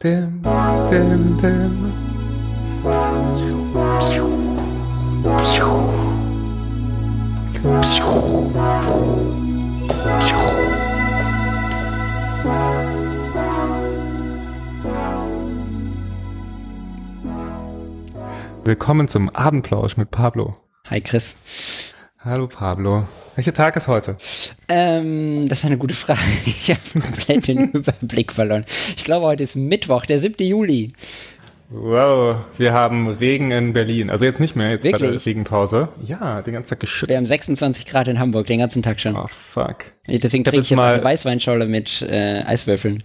Dim, dim, dim. Willkommen zum Abendplausch mit Pablo. Hi Chris. Hallo Pablo. Welcher Tag ist heute? Ähm, das ist eine gute Frage. Ich habe komplett den Überblick verloren. Ich glaube, heute ist Mittwoch, der 7. Juli. Wow, wir haben Regen in Berlin. Also jetzt nicht mehr, jetzt Wirklich? bei der Regenpause. Ja, den ganzen Tag geschüttet. Wir haben 26 Grad in Hamburg, den ganzen Tag schon. Oh, fuck. Deswegen trinke ich jetzt jetzt mal- eine Weißweinschorle mit äh, Eiswürfeln.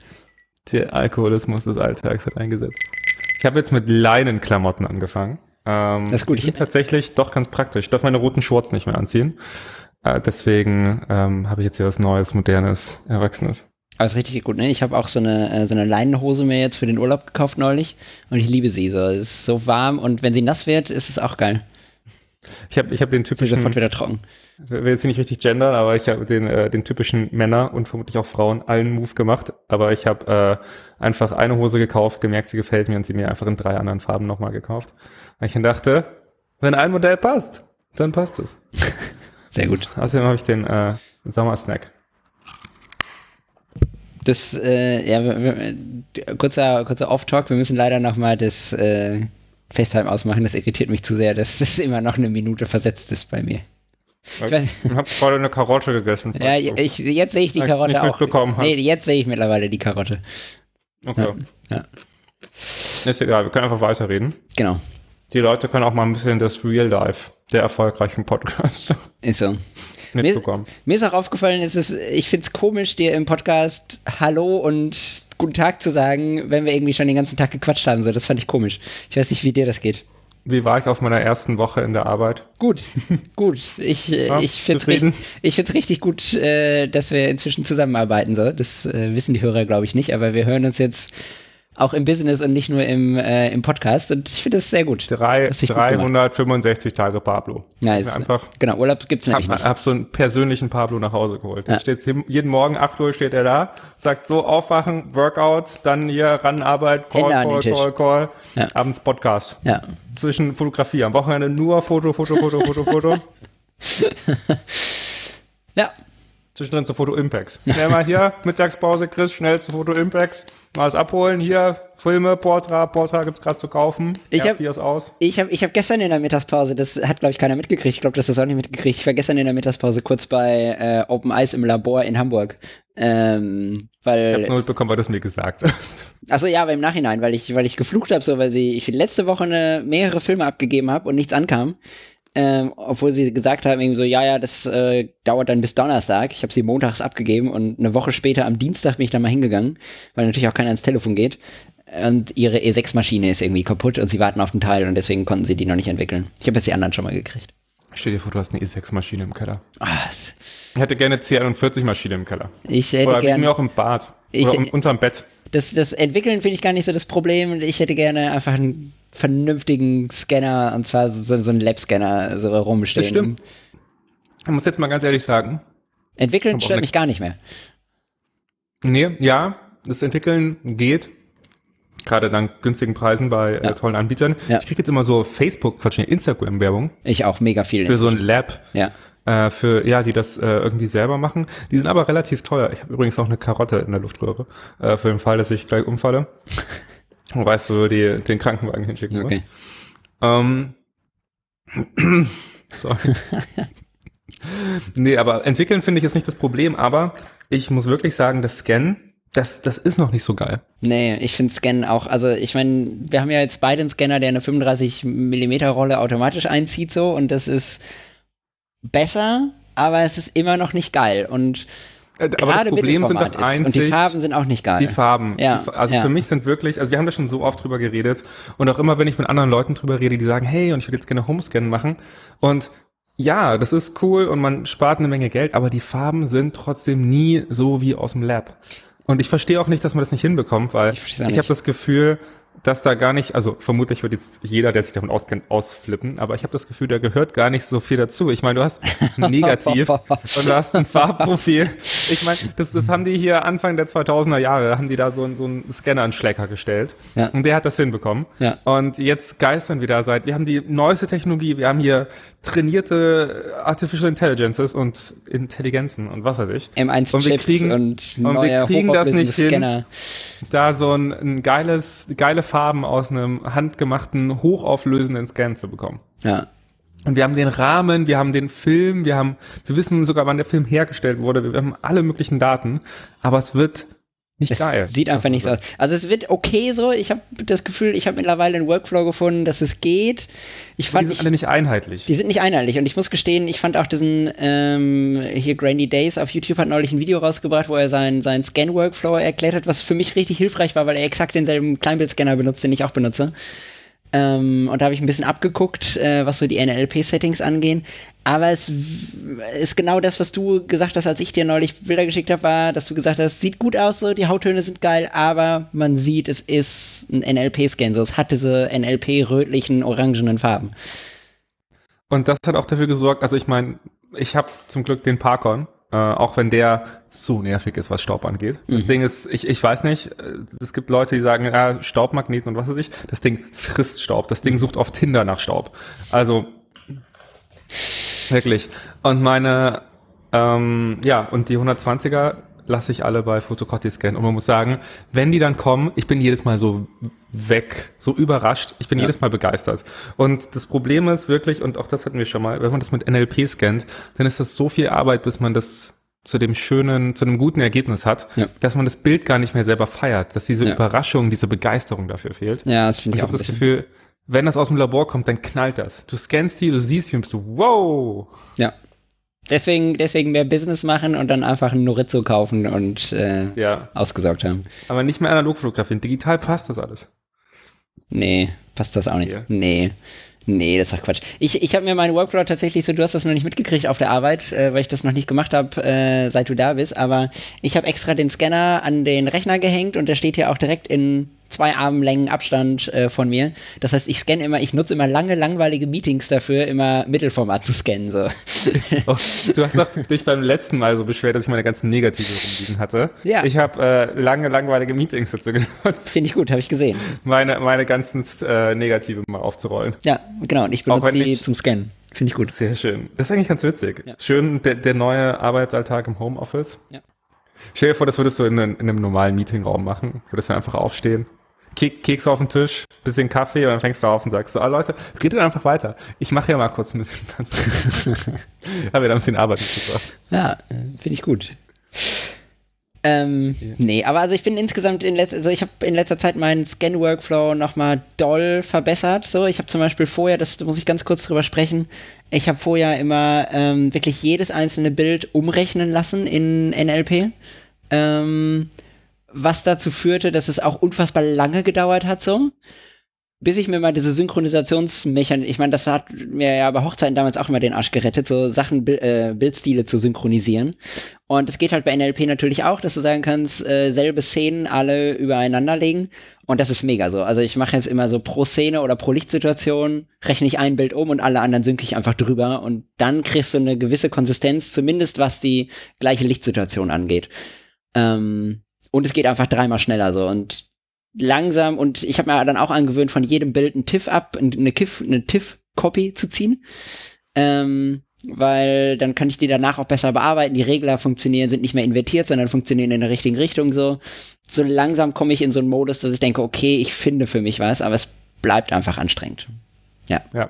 Der Alkoholismus des Alltags hat eingesetzt. Ich habe jetzt mit Leinenklamotten angefangen. Ähm, Das ist gut. Die sind tatsächlich doch ganz praktisch. Ich darf meine roten Shorts nicht mehr anziehen. Äh, deswegen ähm, habe ich jetzt hier was Neues, modernes, Erwachsenes. Aber ist richtig gut, ne? Ich habe auch so eine, äh, so eine Leinenhose mir jetzt für den Urlaub gekauft neulich und ich liebe sie. So, es ist so warm und wenn sie nass wird, ist es auch geil. Ich habe ich hab den Ist sie typischen, sofort wieder trocken. ich will jetzt hier nicht richtig gendern, aber ich habe den, äh, den typischen Männer und vermutlich auch Frauen allen Move gemacht. Aber ich habe äh, einfach eine Hose gekauft, gemerkt, sie gefällt mir und sie mir einfach in drei anderen Farben nochmal gekauft. Weil ich dann dachte, wenn ein Modell passt, dann passt es. Sehr gut. Außerdem habe ich den äh, Sommersnack. Das, äh, ja, wir, kurzer, kurzer Off-Talk, wir müssen leider nochmal das äh, FaceTime ausmachen, das irritiert mich zu sehr, dass es immer noch eine Minute versetzt ist bei mir. Ich weiß- habe gerade eine Karotte gegessen. Ja, ich, jetzt sehe ich die Karotte auch. mitbekommen hast. Nee, jetzt sehe ich mittlerweile die Karotte. Okay. Ja, Ist egal, wir können einfach weiterreden. genau. Die Leute können auch mal ein bisschen das Real Life der erfolgreichen Podcasts Ist so. Mir ist, mitbekommen. mir ist auch aufgefallen, es ist, ich finde es komisch, dir im Podcast Hallo und Guten Tag zu sagen, wenn wir irgendwie schon den ganzen Tag gequatscht haben. So, das fand ich komisch. Ich weiß nicht, wie dir das geht. Wie war ich auf meiner ersten Woche in der Arbeit? Gut, gut. Ich, äh, Ja, ich finde es richtig, ich find's richtig gut, äh, dass wir inzwischen zusammenarbeiten. So. Das äh, wissen die Hörer, glaube ich, nicht, aber wir hören uns jetzt auch im Business und nicht nur im, äh, im Podcast und ich finde das sehr gut. Drei, Hast dich gut gemacht. 365 Tage Pablo. Bin einfach genau, Urlaub gibt's hab, nämlich nicht. hab so einen persönlichen Pablo nach Hause geholt. Ja. Steht jeden Morgen 8 Uhr steht er da, sagt so aufwachen, Workout, dann hier ran Arbeit, Call, Hände Call, Tisch. Call, Call, Ja. abends Podcast. Ja. Zwischen Fotografie, am Wochenende nur Foto, Foto, Foto, Foto, Foto. Ja, Zwischendrin zu Foto Impacts. Schnell mal hier, Mittagspause, Chris, schnell zu Foto Impacts. Mal was abholen. Hier, Filme, Portra, Portra gibt's gerade zu kaufen. Ich hab- R4 ist aus. Ich habe ich hab gestern in der Mittagspause, das hat glaube ich keiner mitgekriegt, ich glaube, das hast du auch nicht mitgekriegt. Ich war gestern in der Mittagspause kurz bei äh, Open Eyes im Labor in Hamburg. Ähm, Ich weil, hab's nur mitbekommen, weil du es mir gesagt hast. achso ja, aber im Nachhinein, weil ich, weil ich geflucht habe, so, weil sie, ich letzte Woche eine, mehrere Filme abgegeben habe und nichts ankam. Ähm, obwohl sie gesagt haben, irgendwie so, ja, ja, das äh, dauert dann bis Donnerstag. Ich habe sie montags abgegeben und eine Woche später am Dienstag bin ich dann mal hingegangen, weil natürlich auch keiner ans Telefon geht. Und ihre E6-Maschine ist irgendwie kaputt und sie warten auf den Teil und deswegen konnten sie die noch nicht entwickeln. Ich habe jetzt die anderen schon mal gekriegt. Stell dir vor, du hast eine E6-Maschine im Keller. Ah, Ich hätte gerne eine C41-Maschine im Keller. ich hätte Oder wegen mir gerne. auch im Bad. Ich- Oder unterm Bett. Das, das Entwickeln finde ich gar nicht so das Problem. Ich hätte gerne einfach einen vernünftigen Scanner und zwar so, so einen Lab-Scanner so rumstehen. Das stimmt. Ich muss jetzt mal ganz ehrlich sagen. Entwickeln stört mich gar nicht mehr. Nee, ja, das Entwickeln geht. Gerade dank günstigen Preisen bei äh, Ja. tollen Anbietern. Ja. Ich kriege jetzt immer so Facebook, Quatsch, Instagram-Werbung Ich auch mega viel. für so ein Lab. ja. äh, für, ja, die das äh, irgendwie selber machen. Die sind aber relativ teuer. Ich habe übrigens auch eine Karotte in der Luftröhre, äh, für den Fall, dass ich gleich umfalle. Und weißt du, die den Krankenwagen hinschicken. Okay. Ähm, sorry. nee, aber entwickeln finde ich ist nicht das Problem, aber ich muss wirklich sagen, das Scannen, das, das ist noch nicht so geil. Nee, ich finde Scannen auch, also ich meine, wir haben ja jetzt beide einen Scanner, der eine 35 Millimeter Rolle automatisch einzieht so und das ist besser, aber es ist immer noch nicht geil und Aber das Problem sind doch ist, und die einzig Farben sind auch nicht geil. die Farben. Ja, also ja. für mich sind wirklich, also wir haben da schon so oft drüber geredet und auch immer, wenn ich mit anderen Leuten drüber rede, die sagen, hey, und ich würde jetzt gerne Homescan machen und ja, das ist cool und man spart eine Menge Geld, aber die Farben sind trotzdem nie so wie aus dem Lab. Und ich verstehe auch nicht, dass man das nicht hinbekommt, weil Ich ich habe das Gefühl, dass da gar nicht, also vermutlich wird jetzt jeder, der sich davon auskennt, ausflippen, aber ich habe das Gefühl, da gehört gar nicht so viel dazu. Ich meine, du hast ein Negativ und du hast ein Farbprofil. Ich meine, das, das haben die hier Anfang der 2000er Jahre, haben die da so, so einen Scanner-Schlecker gestellt ja. und der hat das hinbekommen. Ja. Und jetzt geistern wir da seit, wir haben die neueste Technologie, wir haben hier trainierte Artificial Intelligences und Intelligenzen und was weiß ich. M1 und wir kriegen, und, und wir kriegen das nicht Scanner. hin, da so ein, ein geiles, geile Farben aus einem handgemachten, hochauflösenden Scan zu bekommen. Ja. Und wir haben den Rahmen, wir haben den Film, wir haben, wir wissen sogar, wann der Film hergestellt wurde, wir haben alle möglichen Daten, aber es wird nicht es geil. Sieht einfach nicht so aus. Also es wird okay so. Ich habe das Gefühl, ich habe mittlerweile einen Workflow gefunden, dass es geht. Ich fand, die sind ich, alle nicht einheitlich. Die sind nicht einheitlich. Und ich muss gestehen, ich fand auch diesen ähm, hier Grandy Days auf YouTube hat neulich ein Video rausgebracht, wo er seinen sein Scan-Workflow erklärt hat, was für mich richtig hilfreich war, weil er exakt denselben Kleinbildscanner benutzt, den ich auch benutze. Ähm, und da habe ich ein bisschen abgeguckt, äh, was so die NLP-Settings angehen. Aber es ist genau das, was du gesagt hast, als ich dir neulich Bilder geschickt habe, war, dass du gesagt hast, sieht gut aus, so die Hauttöne sind geil, aber man sieht, es ist ein NLP-Scan, so es hat diese NLP-rötlichen, orangenen Farben. Und das hat auch dafür gesorgt, also ich meine, ich habe zum Glück den Parkon, äh, auch wenn der so nervig ist, was Staub angeht. Mhm. Das Ding ist, ich, ich weiß nicht, äh, es gibt Leute, die sagen, ja, Staubmagneten und was weiß ich. Das Ding frisst Staub. Das Ding sucht auf Tinder nach Staub. Also wirklich. Und meine, ähm, ja, und die 120er lasse ich alle bei Photocopy scannen. Und man muss sagen, wenn die dann kommen, ich bin jedes Mal so weg, so überrascht. Ich bin ja. jedes Mal begeistert. Und das Problem ist wirklich, und auch das hatten wir schon mal, wenn man das mit NLP scannt, dann ist das so viel Arbeit, bis man das zu dem schönen, zu einem guten Ergebnis hat, ja. dass man das Bild gar nicht mehr selber feiert, dass diese ja. Überraschung, diese Begeisterung dafür fehlt. Ja, das finde ich, ich auch. Ich habe das Gefühl, wenn das aus dem Labor kommt, dann knallt das. Du scannst die, du siehst die und bist so, wow. Ja, Deswegen, deswegen mehr Business machen und dann einfach ein Norizo kaufen und äh, ja. ausgesorgt haben. Aber nicht mehr analog fotografieren. Digital passt das alles. Nee, passt das auch nicht. Yeah. Nee. Nee, das ist doch Quatsch. Ich, ich habe mir meinen Workflow tatsächlich so, du hast das noch nicht mitgekriegt auf der Arbeit, äh, weil ich das noch nicht gemacht habe, äh, seit du da bist, aber ich habe extra den Scanner an den Rechner gehängt und der steht hier auch direkt in zwei Armlängen Abstand äh, von mir. Das heißt, ich scanne immer, ich nutze immer lange, langweilige Meetings dafür, immer Mittelformat zu scannen. So. Oh, du hast doch dich beim letzten Mal so beschwert, dass ich meine ganzen Negative rumliegen hatte. Ja. Ich habe äh, lange, langweilige Meetings dazu genutzt. Finde ich gut, habe ich gesehen. Meine, meine ganzen äh, Negative mal aufzurollen. Ja, genau. Und ich benutze sie zum Scannen. Finde ich gut. Sehr schön. Das ist eigentlich ganz witzig. Ja. Schön, der, der neue Arbeitsalltag im Homeoffice. Ja. Stell dir vor, das würdest du in, in einem normalen Meetingraum machen. Würdest du einfach aufstehen, Keks auf den Tisch, bisschen Kaffee und dann fängst du auf und sagst so, ah Leute, redet einfach weiter. Ich mache ja mal kurz ein bisschen was. Habe ja da ein bisschen Arbeit mitgebracht. Ja, finde ich gut. Ähm, ja. Nee, aber also ich bin insgesamt in letzter, also ich habe in letzter Zeit meinen Scan-Workflow nochmal doll verbessert. So, ich habe zum Beispiel vorher, das da muss ich ganz kurz drüber sprechen, ich habe vorher immer ähm, wirklich jedes einzelne Bild umrechnen lassen in NLP. Ähm, was dazu führte, dass es auch unfassbar lange gedauert hat so. Bis ich mir mal diese Synchronisationsmechanik, ich meine, das hat mir ja bei Hochzeiten damals auch immer den Arsch gerettet, so Sachen, äh, Bildstile zu synchronisieren. Und es geht halt bei NLP natürlich auch, dass du sagen kannst, äh, selbe Szenen alle übereinander legen. Und das ist mega so. Also ich mache jetzt immer so pro Szene oder pro Lichtsituation, rechne ich ein Bild um und alle anderen synke ich einfach drüber. Und dann kriegst du eine gewisse Konsistenz, zumindest was die gleiche Lichtsituation angeht. Ähm, und es geht einfach dreimal schneller so und langsam und ich habe mir dann auch angewöhnt, von jedem Bild ein TIFF ab, eine KIF, eine TIFF-Copy zu ziehen. Ähm, weil dann kann ich die danach auch besser bearbeiten. Die Regler funktionieren, sind nicht mehr invertiert, sondern funktionieren in der richtigen Richtung so. So langsam komme ich in so einen Modus, dass ich denke, okay, ich finde für mich was, aber es bleibt einfach anstrengend. Ja. Ja.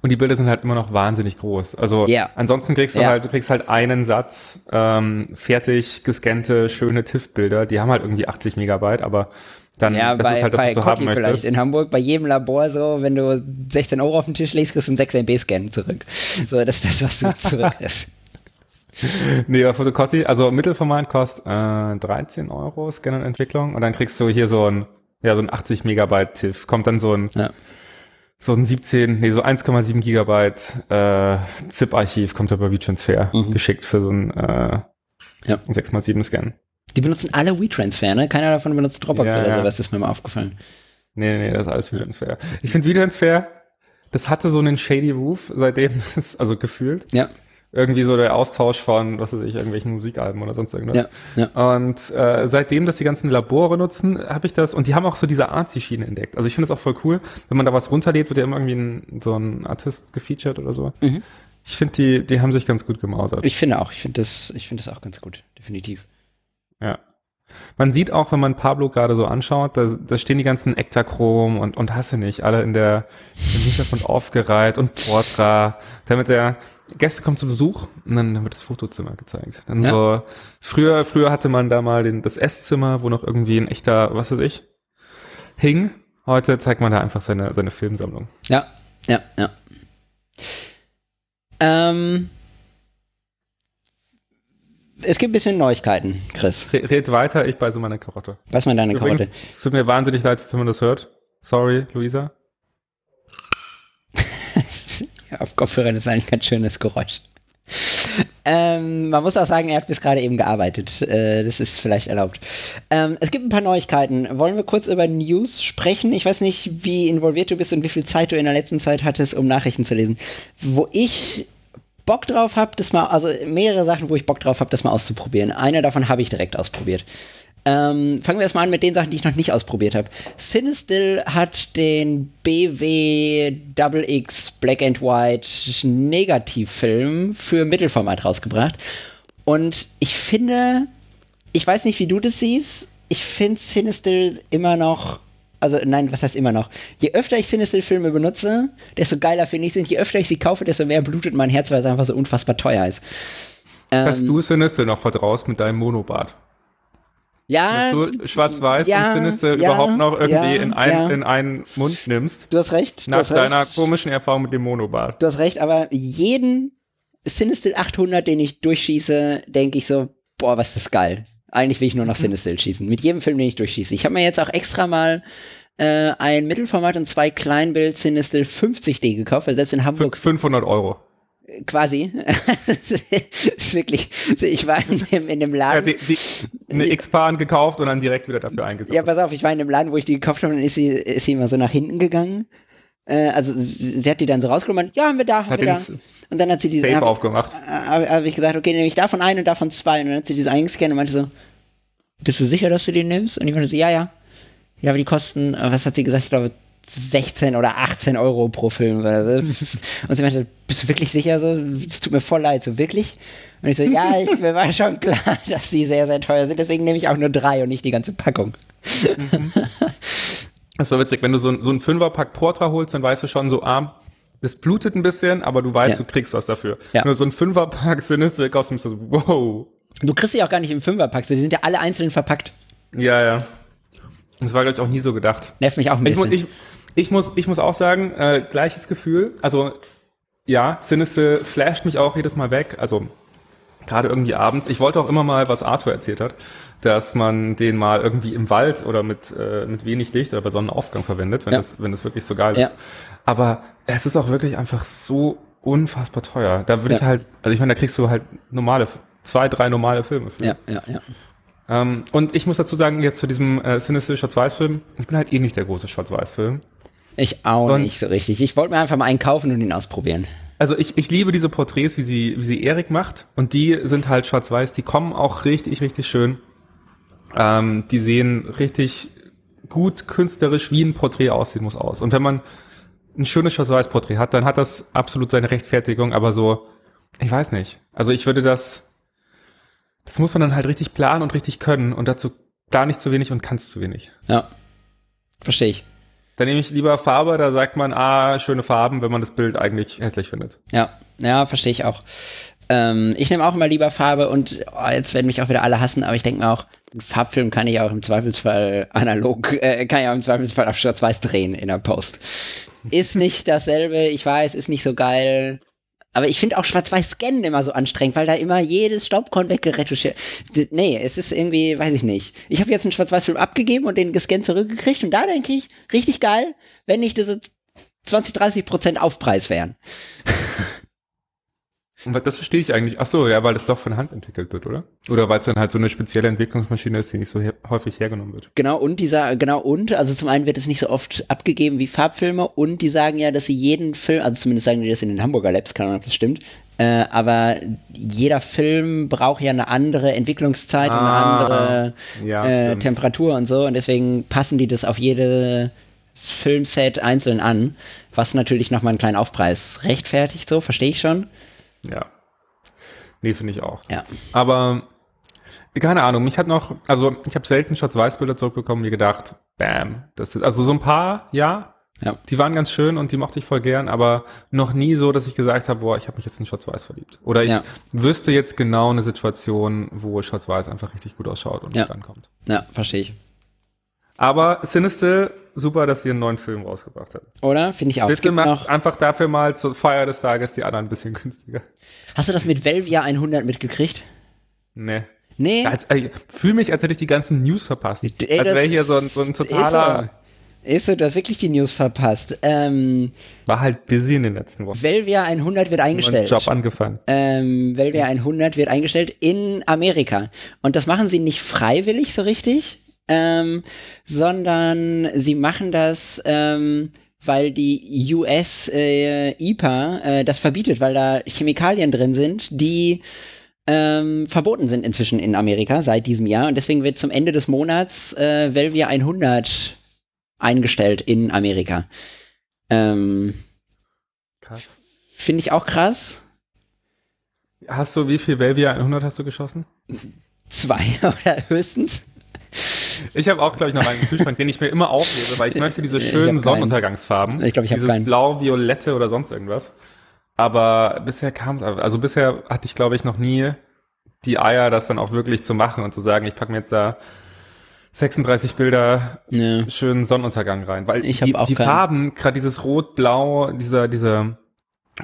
Und die Bilder sind halt immer noch wahnsinnig groß. Also yeah. ansonsten kriegst du yeah. halt, du kriegst halt einen Satz, ähm, fertig gescannte, schöne TIFF-Bilder, die haben halt irgendwie 80 Megabyte, aber dann ja, das bei, ist halt das, bei was du haben möchtest. vielleicht in Hamburg, bei jedem Labor so, wenn du 16 Euro auf den Tisch legst, kriegst du einen 6 MB-Scan zurück. So, das ist das, was du zurück ist. nee, bei Fotocotti, also Mittelformat kostet äh, 13 Euro Scan und Entwicklung und dann kriegst du hier so ein, ja, so ein 80 Megabyte TIFF, kommt dann so ein ja so ein 17, nee, so 1,7 Gigabyte äh, ZIP-Archiv kommt bei WeTransfer mhm. geschickt für so ein äh, ja. 6x7 Scan. Die benutzen alle WeTransfer, ne? Keiner davon benutzt Dropbox ja, oder ja. sowas, ist mir mal aufgefallen. Nee, nee, das ist alles Videotransfer. Ich finde Videotransfer, das hatte so einen shady Roof, seitdem das, also gefühlt. Ja. Irgendwie so der Austausch von, was weiß ich, irgendwelchen Musikalben oder sonst irgendwas. Ja, ja. Und äh, seitdem das die ganzen Labore nutzen, habe ich das, und die haben auch so diese Artsy-Schiene entdeckt. Also ich finde das auch voll cool. Wenn man da was runterlädt, wird ja immer irgendwie ein, so ein Artist gefeatured oder so. Mhm. Ich finde, die, die haben sich ganz gut gemausert. Ich finde auch, ich finde das, ich finde das auch ganz gut, definitiv. Ja. Man sieht auch, wenn man Pablo gerade so anschaut, da, da stehen die ganzen Ektachrom und, und hasse nicht, alle in der, im Hintergrund aufgereiht und Portra, damit der Gäste kommen zu Besuch und dann wird das Fotozimmer gezeigt. Dann ja. so, früher, früher hatte man da mal den, das Esszimmer, wo noch irgendwie ein echter, was weiß ich, hing. Heute zeigt man da einfach seine, seine Filmsammlung. Ja, ja, ja. Ähm, es gibt ein bisschen Neuigkeiten, Chris. Red weiter, ich beiße meine Karotte. Beiß mal deine Übrigens, Karotte. Es tut mir wahnsinnig leid, wenn man das hört. Sorry, Luisa. auf Kopfhörern ist eigentlich ein ganz schönes Geräusch. Ähm, man muss auch sagen, er hat bis gerade eben gearbeitet. Äh, das ist vielleicht erlaubt. Ähm, es gibt ein paar Neuigkeiten. Wollen wir kurz über News sprechen? Ich weiß nicht, wie involviert du bist und wie viel Zeit du in der letzten Zeit hattest, um Nachrichten zu lesen. Wo ich Bock drauf habe, das mal, also mehrere Sachen, wo ich Bock drauf habe, das mal auszuprobieren. Eine davon habe ich direkt ausprobiert. Ähm, fangen wir erstmal an mit den Sachen, die ich noch nicht ausprobiert habe. Cinestill hat den BW Double X Black and White Negativfilm für Mittelformat rausgebracht. Und ich finde, ich weiß nicht, wie du das siehst, ich finde Cinestill immer noch also nein, was heißt immer noch? Je öfter ich Cinestill-Filme benutze, desto geiler finde ich sie. Und je öfter ich sie kaufe, desto mehr blutet mein Herz, weil es einfach so unfassbar teuer ist. Ähm, Hast du Sinister noch vertraust mit deinem Monobart? Ja. Dass du schwarz-weiß ja, und Sinister ja, überhaupt noch irgendwie ja, in, ein, in einen Mund nimmst. Du hast recht. Nach hast deiner recht. komischen Erfahrung mit dem Monobart. Du hast recht, aber jeden Sinistil 800, den ich durchschieße, denke ich so, boah, was ist das geil. Eigentlich will ich nur noch mhm. Sinistil schießen. Mit jedem Film, den ich durchschieße. Ich habe mir jetzt auch extra mal äh, ein Mittelformat und zwei Kleinbild Sinistil 50D gekauft, weil selbst in Hamburg. 500 Euro. Quasi. ist wirklich, ich war in dem, in dem Laden. Ja, die, die, eine X-Bahn gekauft und dann direkt wieder dafür eingesetzt. Ja, pass auf, ich war in dem Laden, wo ich die gekauft habe, und dann ist sie, ist sie immer so nach hinten gegangen. Äh, also sie, hat die dann so rausgenommen, ja, haben wir da, haben hat wir da. Und dann hat sie diese. Safe hab, aufgemacht. Habe hab ich gesagt, okay, nehme ich davon einen und davon zwei. Und dann hat sie diese eingescannt und meinte so, bist du sicher, dass du den nimmst? Und ich meinte so, ja, ja. Ja, aber die kosten, äh, was hat sie gesagt? Ich glaube, 16 oder 18 Euro pro Film. Und sie meinte, bist du wirklich sicher so? Es tut mir voll leid, so wirklich? Und ich so, ja, ich, mir war schon klar, dass sie sehr, sehr teuer sind, deswegen nehme ich auch nur drei und nicht die ganze Packung. Mhm. Das ist so witzig, wenn du so, so einen Fünferpack Portra holst, dann weißt du schon so, ah, das blutet ein bisschen, aber du weißt, ja. du kriegst was dafür. Ja. Wenn du so einen Fünferpack Sinister kaufst, dann bist du so, wow. Du kriegst sie auch gar nicht im Fünferpack, so, die sind ja alle einzeln verpackt. Ja, ja. Das war, glaube ich, auch nie so gedacht. Nervt mich auch ein bisschen. Ich, ich, ich muss, ich muss auch sagen, äh, gleiches Gefühl. Also, ja, Sinister flasht mich auch jedes Mal weg. Also, gerade irgendwie abends. Ich wollte auch immer mal, was Arthur erzählt hat, dass man den mal irgendwie im Wald oder mit, äh, mit wenig Licht oder bei Sonnenaufgang verwendet, wenn, ja. das, wenn das wirklich so geil ja. ist. Aber es ist auch wirklich einfach so unfassbar teuer. Da würde ja. ich halt, also ich meine, da kriegst du halt normale, zwei, drei normale Filme für. Ja, ja, ja. Ähm, und ich muss dazu sagen, jetzt zu diesem äh, Sinister Schwarz-Weiß-Film, ich bin halt eh nicht der große Schwarz-Weiß-Film. Ich auch und nicht so richtig. Ich wollte mir einfach mal einen kaufen und ihn ausprobieren. Also ich, ich liebe diese Porträts, wie sie, wie sie Erik macht. Und die sind halt schwarz-weiß. Die kommen auch richtig, richtig schön. Ähm, die sehen richtig gut künstlerisch, wie ein Porträt aussehen muss, aus. Und wenn man ein schönes Schwarz-Weiß-Porträt hat, dann hat das absolut seine Rechtfertigung. Aber so, ich weiß nicht. Also ich würde das, das muss man dann halt richtig planen und richtig können. Und dazu gar nicht zu wenig und kannst zu wenig. Ja, verstehe ich. Dann nehme ich lieber Farbe, da sagt man, ah, schöne Farben, wenn man das Bild eigentlich hässlich findet. Ja, ja, verstehe ich auch. Ähm, ich nehme auch immer lieber Farbe und oh, jetzt werden mich auch wieder alle hassen, aber ich denke mir auch, einen Farbfilm kann ich auch im Zweifelsfall analog, äh, kann ich auch im Zweifelsfall auf Schwarz-Weiß drehen in der Post. Ist nicht dasselbe, ich weiß, ist nicht so geil. Aber ich finde auch Schwarz-Weiß-Scannen immer so anstrengend, weil da immer jedes Staubkorn weggeretuschiert. Nee, es ist irgendwie, weiß ich nicht. Ich habe jetzt einen Schwarz-Weiß-Film abgegeben und den gescannt zurückgekriegt und da denke ich, richtig geil, wenn nicht diese 20, 30 Prozent Aufpreis wären. Und das verstehe ich eigentlich. Ach so, ja, weil es doch von Hand entwickelt wird, oder? Oder weil es dann halt so eine spezielle Entwicklungsmaschine ist, die nicht so her häufig hergenommen wird. Genau, und dieser, genau, und, also zum einen wird es nicht so oft abgegeben wie Farbfilme und die sagen ja, dass sie jeden Film, also zumindest sagen die das in den Hamburger Labs, keine Ahnung, ob das stimmt, äh, aber jeder Film braucht ja eine andere Entwicklungszeit ah, und eine ah, andere ja, äh, Temperatur und so und deswegen passen die das auf jedes Filmset einzeln an, was natürlich nochmal einen kleinen Aufpreis rechtfertigt, so, verstehe ich schon. Ja. Nee, finde ich auch. Ja. Aber keine Ahnung, mich hat noch, also ich habe selten Schwarz-Weiß-Bilder zurückbekommen, mir gedacht, bam, das ist, also so ein paar, ja, ja, die waren ganz schön und die mochte ich voll gern, aber noch nie so, dass ich gesagt habe, boah, ich habe mich jetzt in Schwarz-Weiß verliebt. Oder ich ja. wüsste jetzt genau eine Situation, wo Schwarz-Weiß einfach richtig gut ausschaut und ja. dann kommt. Ja, verstehe ich. Aber Sinister, super, dass sie einen neuen Film rausgebracht hat. Oder? Finde ich auch. Bitte macht einfach dafür mal zur Feier des Tages die anderen ein bisschen günstiger. Hast du das mit Velvia 100 mitgekriegt? Nee. Nee? Als, also, fühle mich, als hätte ich die ganzen News verpasst. Ey, als wäre hier so ein, so ein totaler... Ist so, du hast wirklich die News verpasst. Ähm, War halt busy in den letzten Wochen. Velvia 100 wird eingestellt. Job angefangen. Ähm, Velvia 100 wird eingestellt in Amerika. Und das machen sie nicht freiwillig so richtig, ähm, sondern sie machen das, ähm, weil die US äh, IPA äh, das verbietet, weil da Chemikalien drin sind, die ähm, verboten sind inzwischen in Amerika seit diesem Jahr. Und deswegen wird zum Ende des Monats äh, Velvia 100 eingestellt in Amerika. Ähm, krass. Finde ich auch krass. Hast du, wie viel Velvia 100 hast du geschossen? Zwei oder höchstens. Ich habe auch, glaube ich, noch einen Kühlschrank, den ich mir immer aufhebe, weil ich möchte diese schönen ich Sonnenuntergangsfarben. Ich glaube, ich habe keinen. Blau, Violette oder sonst irgendwas. Aber bisher kam es, also bisher hatte ich, glaube ich, noch nie die Eier, das dann auch wirklich zu machen und zu sagen, ich packe mir jetzt da 36 Bilder ja. schönen Sonnenuntergang rein. Weil ich die, auch die Farben, gerade dieses Rot-Blau, dieser, dieser,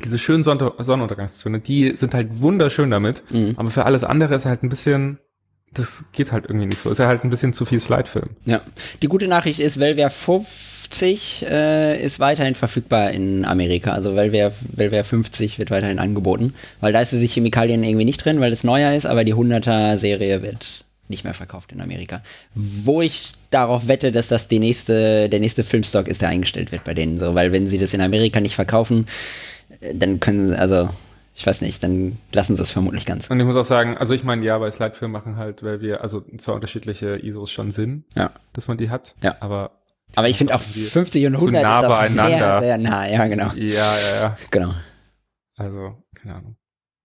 diese schönen Sonn Sonnenuntergangstöne, die sind halt wunderschön damit. Mhm. Aber für alles andere ist halt ein bisschen, das geht halt irgendwie nicht so. Ist ja halt ein bisschen zu viel Slide-Film. Ja. Die gute Nachricht ist, Velvia 50 äh, ist weiterhin verfügbar in Amerika. Also Velvia 50 wird weiterhin angeboten. Weil da ist die Chemikalien irgendwie nicht drin, weil es neuer ist, aber die 100er-Serie wird nicht mehr verkauft in Amerika. Wo ich darauf wette, dass das die nächste, der nächste Filmstock ist, der eingestellt wird bei denen. So, weil wenn sie das in Amerika nicht verkaufen, äh, dann können sie, also ich weiß nicht, dann lassen sie es vermutlich ganz. Und ich muss auch sagen, also ich meine, ja, bei Slidefilm machen halt, weil wir, also zwei unterschiedliche ISOs schon Sinn, ja. dass man die hat. Ja. Aber aber ich finde auch 50 und 100 nah ist auch sehr, sehr nah, ja, genau. Ja, ja, ja. Genau. Also, keine Ahnung.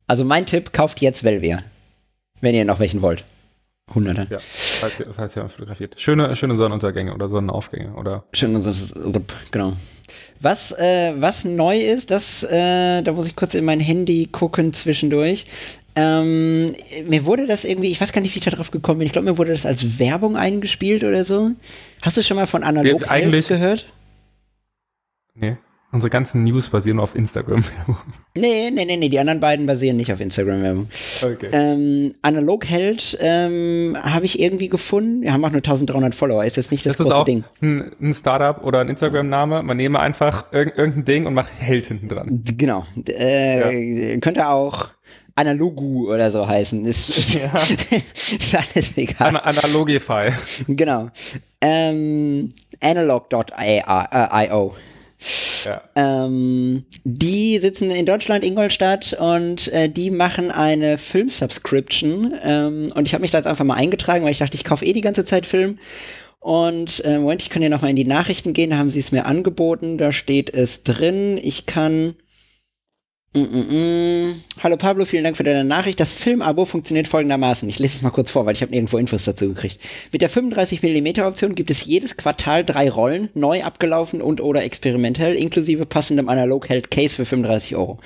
Also mein Tipp, kauft jetzt Velvia. Wenn ihr noch welchen wollt. Hunderte. Ja, falls ihr, falls ihr fotografiert. Schöne, schöne Sonnenuntergänge oder Sonnenaufgänge, oder? Schöne, genau. Was, äh, was neu ist, das, äh, da muss ich kurz in mein Handy gucken zwischendurch. Ähm, mir wurde das irgendwie, ich weiß gar nicht, wie ich da drauf gekommen bin. Ich glaube, mir wurde das als Werbung eingespielt oder so. Hast du schon mal von Analog eigentlich gehört? Nee. Unsere ganzen News basieren auf Instagram-Werbung. Nee, nee, nee, nee, die anderen beiden basieren nicht auf Instagram-Werbung. Okay. Ähm, Analog Held ähm, habe ich irgendwie gefunden. Wir haben auch nur 1300 Follower. Ist jetzt nicht das, das große Ding. Ein, ein Startup oder ein Instagram-Name. Man nehme einfach irg irgendein Ding und macht Held hinten dran. Genau. Äh, ja. Könnte auch Analogu oder so heißen. Ist, ja. ist alles egal. An Analogify. Genau. Ähm, Analog.io. Ähm, die sitzen in Deutschland, Ingolstadt, und äh, die machen eine Film-Subscription. Ähm, und ich habe mich da jetzt einfach mal eingetragen, weil ich dachte, ich kaufe eh die ganze Zeit Film. Und äh, Moment, ich kann ja noch mal in die Nachrichten gehen, da haben sie es mir angeboten, da steht es drin. Ich kann Mm -mm. mm. Hallo Pablo, vielen Dank für deine Nachricht. Das Filmabo funktioniert folgendermaßen. Ich lese es mal kurz vor, weil ich habe nirgendwo Infos dazu gekriegt. Mit der 35mm Option gibt es jedes Quartal drei Rollen, neu abgelaufen und oder experimentell, inklusive passendem Analog-Held Case für 35 Euro.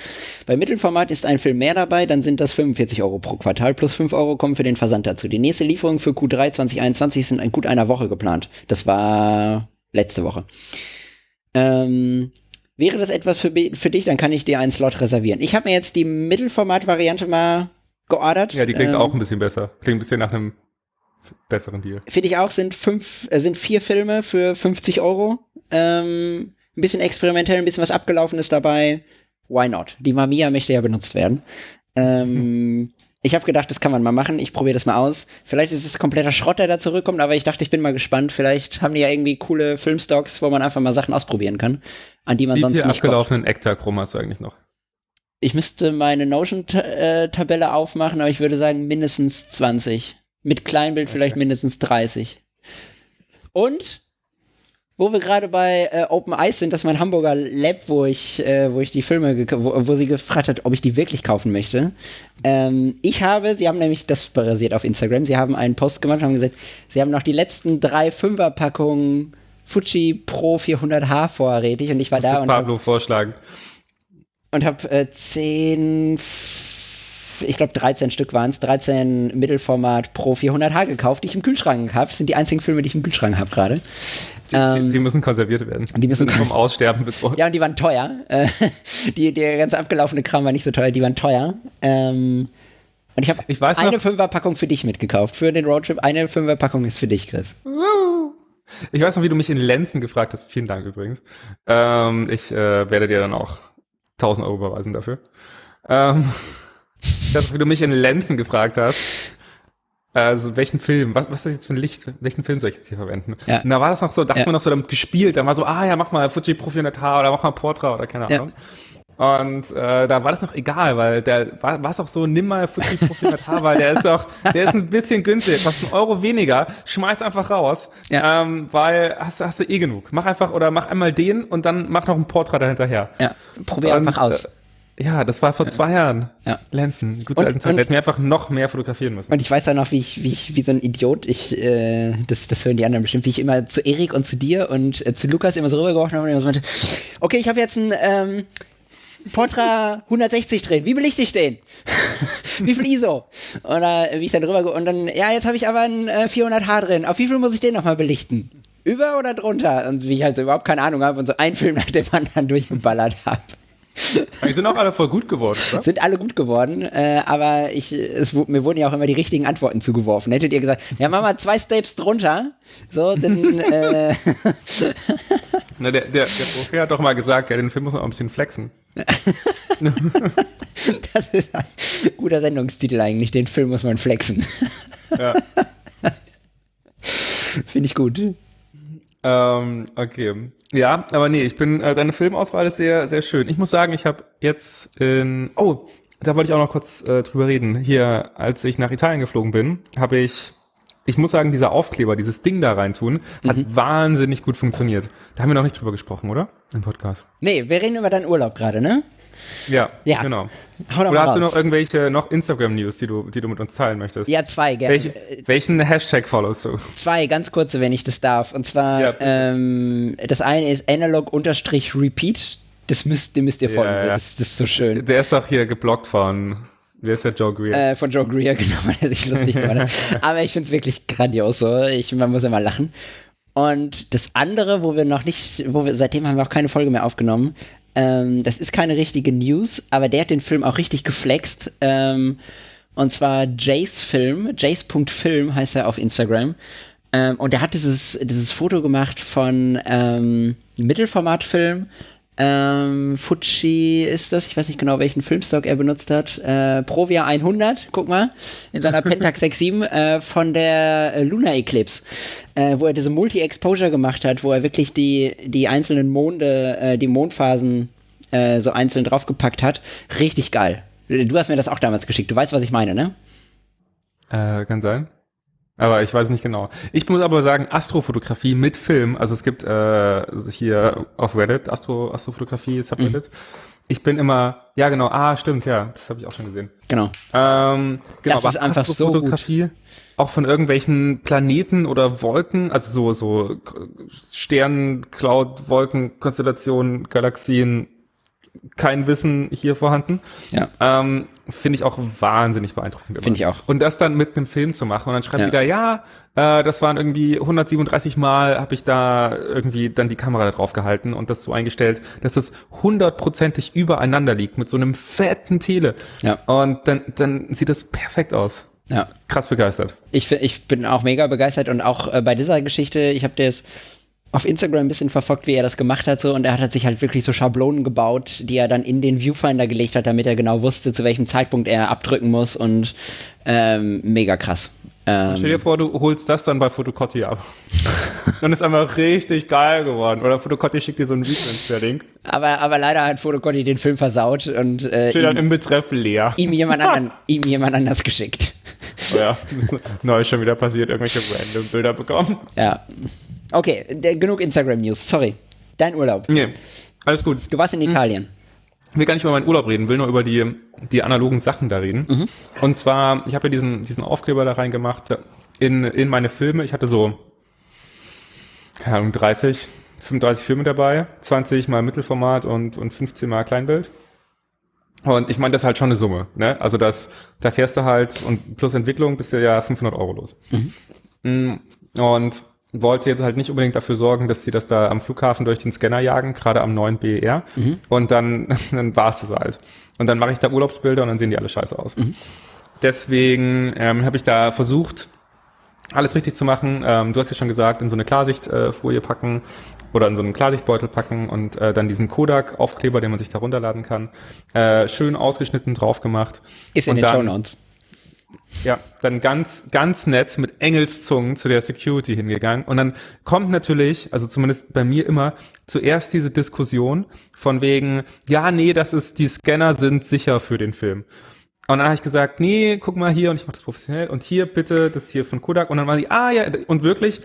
Bei Mittelformat ist ein Film mehr dabei, dann sind das 45 Euro pro Quartal, plus 5 Euro kommen für den Versand dazu. Die nächste Lieferung für Q3 2021 sind in gut einer Woche geplant. Das war letzte Woche. Ähm, Wäre das etwas für, für dich, dann kann ich dir einen Slot reservieren. Ich habe mir jetzt die Mittelformat-Variante mal geordert. Ja, die klingt ähm, auch ein bisschen besser. Klingt ein bisschen nach einem besseren Deal. Finde ich auch, sind fünf, äh, sind vier Filme für 50 Euro. Ähm, ein bisschen experimentell, ein bisschen was Abgelaufenes dabei. Why not? Die Mamiya möchte ja benutzt werden. Ähm, ich habe gedacht, das kann man mal machen. Ich probiere das mal aus. Vielleicht ist es kompletter Schrott, der da zurückkommt, aber ich dachte, ich bin mal gespannt. Vielleicht haben die ja irgendwie coole Filmstocks, wo man einfach mal Sachen ausprobieren kann, an die man Wie sonst nicht kommt. abgelaufenen Ektachrom hast du eigentlich noch? Ich müsste meine Notion-Tabelle aufmachen, aber ich würde sagen mindestens 20. Mit Kleinbild vielleicht mindestens 30. Und wo wir gerade bei äh, Open Eyes sind, das ist mein Hamburger Lab, wo ich, äh, wo ich die Filme, wo, wo sie gefragt hat, ob ich die wirklich kaufen möchte. Ähm, ich habe, sie haben nämlich, das basiert auf Instagram, sie haben einen Post gemacht und haben gesagt, sie haben noch die letzten drei Fünferpackungen Fuji Pro 400H vorrätig und ich war da und hab, Pablo vorschlagen. und habe äh, 10, f- ich glaube 13 Stück waren es, 13 Mittelformat Pro 400H gekauft, die ich im Kühlschrank habe. Das sind die einzigen Filme, die ich im Kühlschrank habe gerade. Die, Ähm, die, die müssen konserviert werden. die müssen vom Aussterben bedroht. Ja, und die waren teuer. Äh, die, der ganz abgelaufene Kram war nicht so teuer, die waren teuer. Ähm, und ich habe eine noch- Fünferpackung für dich mitgekauft, für den Roadtrip. Eine Fünferpackung ist für dich, Chris. Ich weiß noch, wie du mich in Lenzen gefragt hast. Vielen Dank übrigens. Ähm, ich äh, werde dir dann auch 1000 Euro überweisen dafür. Ähm, noch, wie du mich in Lenzen gefragt hast. Also welchen Film, was, was ist das jetzt für ein Licht? Welchen Film soll ich jetzt hier verwenden? Ja. Und da war das noch so, da hat Ja. man noch so damit gespielt. Da war so, ah ja, mach mal Fuji Pro 400H oder mach mal Portra oder keine Ja. Ahnung. Und äh, da war das noch egal, weil der war war es auch so, nimm mal Fuji Pro 400H, weil der ist auch, der ist ein bisschen günstig, kostet einen Euro weniger, schmeiß einfach raus, Ja. ähm, weil hast, du- hast du eh genug. Mach einfach oder mach einmal den und dann mach noch einen Portra dahinterher. Ja, probier Und, einfach aus. Äh, ja, das war vor zwei Jahren. Ja. Lenzen, gute alten Zeit. und- Der hätte mir einfach noch mehr fotografieren müssen. Und ich weiß auch noch, wie ich, wie ich, wie so ein Idiot, ich, äh, das, das hören die anderen bestimmt, wie ich immer zu Erik und zu dir und äh, zu Lukas immer so rübergeworfen habe und immer so meinte, okay, ich habe jetzt ein ähm, Portra 160 drin, wie belichte ich den? wie viel ISO? Oder wie ich dann rüber und dann, ja, jetzt habe ich aber ein äh, 400H drin, auf wie viel muss ich den nochmal belichten? Über oder drunter? Und wie ich halt so überhaupt keine Ahnung habe und so einen Film nach dem anderen durchgeballert habe. Die sind auch alle voll gut geworden, oder? Sind alle gut geworden, äh, aber ich, es, mir wurden ja auch immer die richtigen Antworten zugeworfen. Hättet ihr gesagt, ja, mach mal zwei Steps drunter, so, dann, äh, Na, der, der, der Profi hat doch mal gesagt, ja, den Film muss man auch ein bisschen flexen. das ist ein guter Sendungstitel eigentlich, den Film muss man flexen. Ja. Finde ich gut. Ähm, okay. Ja, aber nee, ich bin, äh, deine Filmauswahl ist sehr, sehr schön. Ich muss sagen, ich habe jetzt in, oh, da wollte ich auch noch kurz äh, drüber reden. Hier, als ich nach Italien geflogen bin, habe ich, ich muss sagen, dieser Aufkleber, dieses Ding da reintun, hat wahnsinnig gut funktioniert. Da haben wir noch nicht drüber gesprochen, oder? Im Podcast. Nee, wir reden über deinen Urlaub gerade, ne? Ja, Ja. genau. Hau doch Oder mal hast du raus. noch irgendwelche noch Instagram-News, die du, die du mit uns teilen möchtest? ja, zwei, gerne. Welche, welchen Hashtag followst du? Zwei, ganz kurze, wenn ich das darf. Und zwar, Ja, ähm, das eine ist analog-repeat. Das müsst, dem müsst ihr folgen. Ja. Das, das ist so schön. Der ist doch hier geblockt von, wer ist der Joe Greer? Äh, von Joe Greer, genau, weil er sich lustig gemacht hat. Aber ich finde es wirklich grandios so. Ich, man muss immer lachen. Und das andere, wo wir noch nicht, wo wir, seitdem haben wir auch keine Folge mehr aufgenommen, ähm, das ist keine richtige News, aber der hat den Film auch richtig geflext. Ähm, und zwar Jace Film, Jace.film heißt er auf Instagram. Ähm, und der hat dieses, dieses Foto gemacht von ähm, Mittelformatfilm. Ähm, Fuji ist das, ich weiß nicht genau, welchen Filmstock er benutzt hat. Äh, Provia 100, guck mal, in seiner Pentax 6.7 äh, von der äh, Lunar Eclipse, äh, wo er diese Multi-Exposure gemacht hat, wo er wirklich die, die einzelnen Monde, äh, die Mondphasen äh, so einzeln draufgepackt hat. Richtig geil. Du hast mir das auch damals geschickt, du weißt, was ich meine, ne? Äh, kann sein. Aber ich weiß nicht genau. Ich muss aber sagen, Astrofotografie mit Film, also es gibt äh, hier auf Reddit Astro, Astrofotografie Subreddit. Ich bin immer, ja genau, ah stimmt, ja, das habe ich auch schon gesehen. Genau. Ähm, genau, Das ist einfach so Astrofotografie, auch von irgendwelchen Planeten oder Wolken, also so so Sternen, Cloud, Wolken, Konstellationen, Galaxien, kein Wissen hier vorhanden. Ja. Ähm, Finde ich auch wahnsinnig beeindruckend. Finde ich auch. Und das dann mit einem Film zu machen und dann schreibt Ja. wieder, ja, äh, das waren irgendwie 137 Mal, habe ich da irgendwie dann die Kamera da drauf gehalten und das so eingestellt, dass das hundertprozentig übereinander liegt mit so einem fetten Tele. Ja. Und dann, dann sieht das perfekt aus. Ja. Krass begeistert. Ich, ich bin auch mega begeistert und auch äh, bei dieser Geschichte, ich habe das auf Instagram ein bisschen verfolgt, wie er das gemacht hat so und er hat sich halt wirklich so Schablonen gebaut, die er dann in den Viewfinder gelegt hat, damit er genau wusste, zu welchem Zeitpunkt er abdrücken muss und ähm, mega krass. Ähm, Stell dir vor, du holst das dann bei Fotocotti ab. dann ist einfach richtig geil geworden. Oder Fotocotti schickt dir so ein Reference-Link. Aber, aber leider hat Fotocotti den Film versaut und äh, Steht ihm, dann im Betreff leer. Ihm jemand, anderen, ihm jemand anders geschickt. Oh ja, neu schon wieder passiert, irgendwelche random Bilder bekommen. Ja. Okay, genug Instagram-News. Sorry. Dein Urlaub. Nee, alles gut. Du warst in hm. Italien. Ich will gar nicht über meinen Urlaub reden, will nur über die, die analogen Sachen da reden. Mhm. Und zwar, ich habe ja diesen, diesen Aufkleber da reingemacht in, in meine Filme. Ich hatte so, keine Ahnung, 30, 35 Filme dabei, 20 mal Mittelformat und, und 15 mal Kleinbild. Und ich meine, das ist halt schon eine Summe. Ne? Also das, da fährst du halt und plus Entwicklung bist du ja 500 Euro los. Mhm. Mm, und wollte jetzt halt nicht unbedingt dafür sorgen, dass sie das da am Flughafen durch den Scanner jagen, gerade am neuen BER. Mhm. Und dann, dann war es das halt. Und dann mache ich da Urlaubsbilder und dann sehen die alle scheiße aus. Mhm. Deswegen ähm, habe ich da versucht, alles richtig zu machen. Ähm, du hast ja schon gesagt, in so eine Klarsichtfolie äh, packen oder in so einen Klarsichtbeutel packen und äh, dann diesen Kodak-Aufkleber, den man sich da runterladen kann, äh, schön ausgeschnitten drauf gemacht. Ist in und den Show Notes. Ja, dann ganz, ganz nett mit Engelszungen zu der Security hingegangen. Und dann kommt natürlich, also zumindest bei mir immer, zuerst diese Diskussion von wegen, ja, nee, das ist, die Scanner sind sicher für den Film. Und dann habe ich gesagt, nee, guck mal hier und ich mache das professionell und hier bitte, das hier von Kodak. Und dann war die, ah ja, und wirklich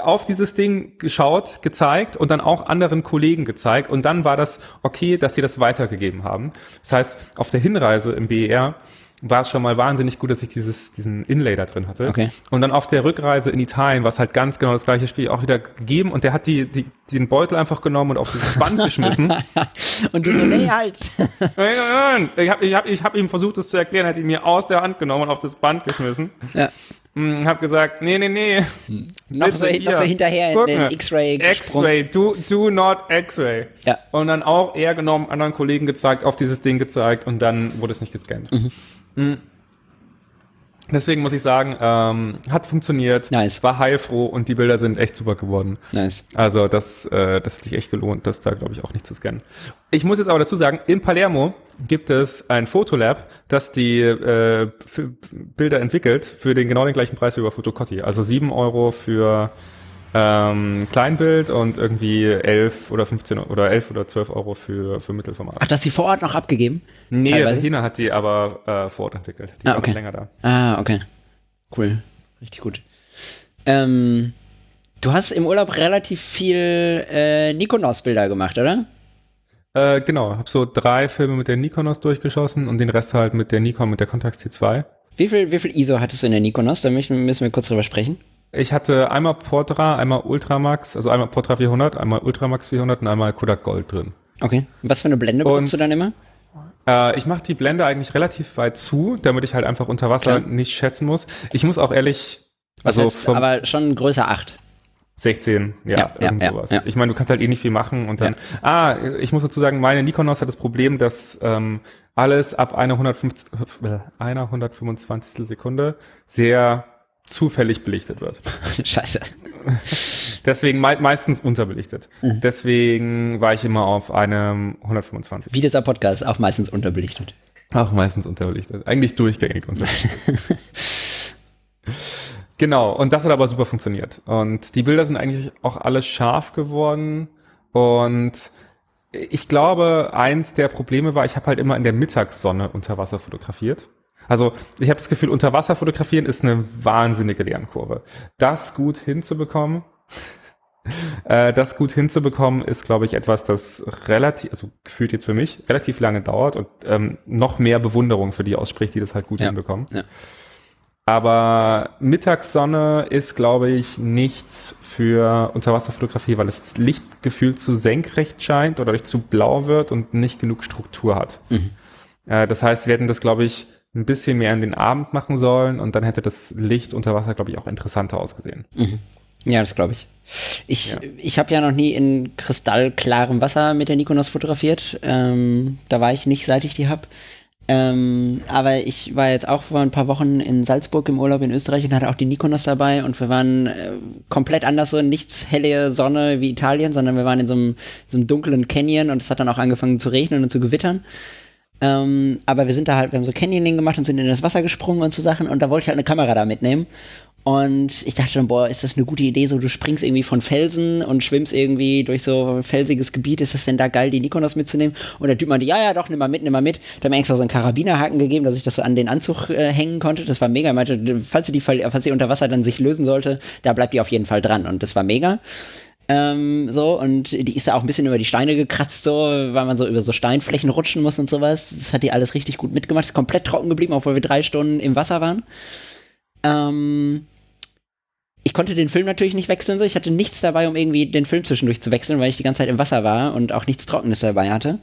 auf dieses Ding geschaut, gezeigt und dann auch anderen Kollegen gezeigt. Und dann war das okay, dass sie das weitergegeben haben. Das heißt, auf der Hinreise im BER war es schon mal wahnsinnig gut, dass ich dieses, diesen Inlay da drin hatte. Okay. Und dann auf der Rückreise in Italien war es halt ganz genau das gleiche Spiel auch wieder gegeben und der hat die, die, den Beutel einfach genommen und auf dieses Band geschmissen. und du so, nee, halt. ich habe ich hab, ich hab ihm versucht, das zu erklären, hat ihn mir aus der Hand genommen und auf das Band geschmissen. Ja. Hm, hab gesagt, nee, nee, nee. Hm. Noch, so, noch so hinterher Guck in den X-Ray X-Ray, do, do not X-Ray. Ja. Und dann auch er genommen, anderen Kollegen gezeigt, auf dieses Ding gezeigt und dann wurde es nicht gescannt. Mhm. Mhm. Deswegen muss ich sagen, ähm, hat funktioniert, nice. war heilfroh und die Bilder sind echt super geworden. Nice. Also das, äh, das hat sich echt gelohnt, das da glaube ich auch nicht zu scannen. Ich muss jetzt aber dazu sagen, in Palermo gibt es ein Fotolab, das die äh, Bilder entwickelt für den genau den gleichen Preis wie bei Fotocotti. Also sieben Euro für ähm, Kleinbild und irgendwie 11 oder 15 oder 11 oder 12 Euro für, für Mittelformat. Ach, das sie vor Ort noch abgegeben? Nee, Teilweise? China hat die aber äh, vor Ort entwickelt. Die ah, okay. länger da. Ah, okay. Cool. Richtig gut. Ähm, du hast im Urlaub relativ viel äh, Nikonos-Bilder gemacht, oder? Äh, genau, habe so drei Filme mit der Nikonos durchgeschossen und den Rest halt mit der Nikon mit der Contax T2. Wie viel, wie viel ISO hattest du in der Nikonos? Da müssen wir kurz drüber sprechen. Ich hatte einmal Portra, einmal Ultramax, also einmal Portra 400, einmal Ultramax 400 und einmal Kodak Gold drin. Okay. Was für eine Blende benutzt du dann immer? Äh, ich mache die Blende eigentlich relativ weit zu, damit ich halt einfach unter Wasser Klar. nicht schätzen muss. Ich muss auch ehrlich, Was also heißt, aber schon größer 8. 16, ja, ja irgend ja, sowas. Ja, ich meine, du kannst halt eh nicht viel machen und dann, ah, ich muss dazu sagen, meine Nikonos hat das Problem, dass ähm, alles ab einer, 150, äh, einer 125. Sekunde sehr zufällig belichtet wird. Scheiße. Deswegen me meistens unterbelichtet. Mhm. Deswegen war ich immer auf einem 125. Wie dieser Podcast, auch meistens unterbelichtet. Auch meistens unterbelichtet. Eigentlich durchgängig unterbelichtet. genau, und das hat aber super funktioniert. Und die Bilder sind eigentlich auch alle scharf geworden. Und ich glaube, eins der Probleme war, ich habe halt immer in der Mittagssonne unter Wasser fotografiert. Also ich habe das Gefühl, unter Wasser fotografieren ist eine wahnsinnige Lernkurve. Das gut hinzubekommen, äh, das gut hinzubekommen, ist, glaube ich, etwas, das relativ, also gefühlt jetzt für mich, relativ lange dauert und ähm, noch mehr Bewunderung für die ausspricht, die das halt gut ja. hinbekommen. Ja. Aber Mittagssonne ist, glaube ich, nichts für Unterwasserfotografie, weil das Lichtgefühl zu senkrecht scheint oder zu blau wird und nicht genug Struktur hat. Mhm. Äh, das heißt, wir hätten das, glaube ich, ein bisschen mehr in den Abend machen sollen und dann hätte das Licht unter Wasser, glaube ich, auch interessanter ausgesehen. Mhm. Ja, das glaube ich. Ich, ja. ich habe ja noch nie in kristallklarem Wasser mit der Nikonos fotografiert. Ähm, da war ich nicht, seit ich die habe. Ähm, aber ich war jetzt auch vor ein paar Wochen in Salzburg im Urlaub in Österreich und hatte auch die Nikonos dabei und wir waren äh, komplett anders so, nichts helle Sonne wie Italien, sondern wir waren in so einem, so einem dunklen Canyon und es hat dann auch angefangen zu regnen und zu gewittern. Ähm, aber wir sind da halt, wir haben so Canyoning gemacht und sind in das Wasser gesprungen und so Sachen und da wollte ich halt eine Kamera da mitnehmen. Und ich dachte dann, boah, ist das eine gute Idee, so du springst irgendwie von Felsen und schwimmst irgendwie durch so felsiges Gebiet, ist das denn da geil, die Nikonos mitzunehmen? Und der Typ meinte, ja, ja, doch, nimm mal mit, nimm mal mit. Da haben mir extra so einen Karabinerhaken gegeben, dass ich das so an den Anzug äh, hängen konnte. Das war mega. Er meinte, falls sie die, falls sie unter Wasser dann sich lösen sollte, da bleibt die auf jeden Fall dran. Und das war mega. Ähm, so, und die ist da auch ein bisschen über die Steine gekratzt, so, weil man so über so Steinflächen rutschen muss und sowas. Das hat die alles richtig gut mitgemacht. Ist komplett trocken geblieben, obwohl wir drei Stunden im Wasser waren. Ähm, ich konnte den Film natürlich nicht wechseln, so. Ich hatte nichts dabei, um irgendwie den Film zwischendurch zu wechseln, weil ich die ganze Zeit im Wasser war und auch nichts Trockenes dabei hatte.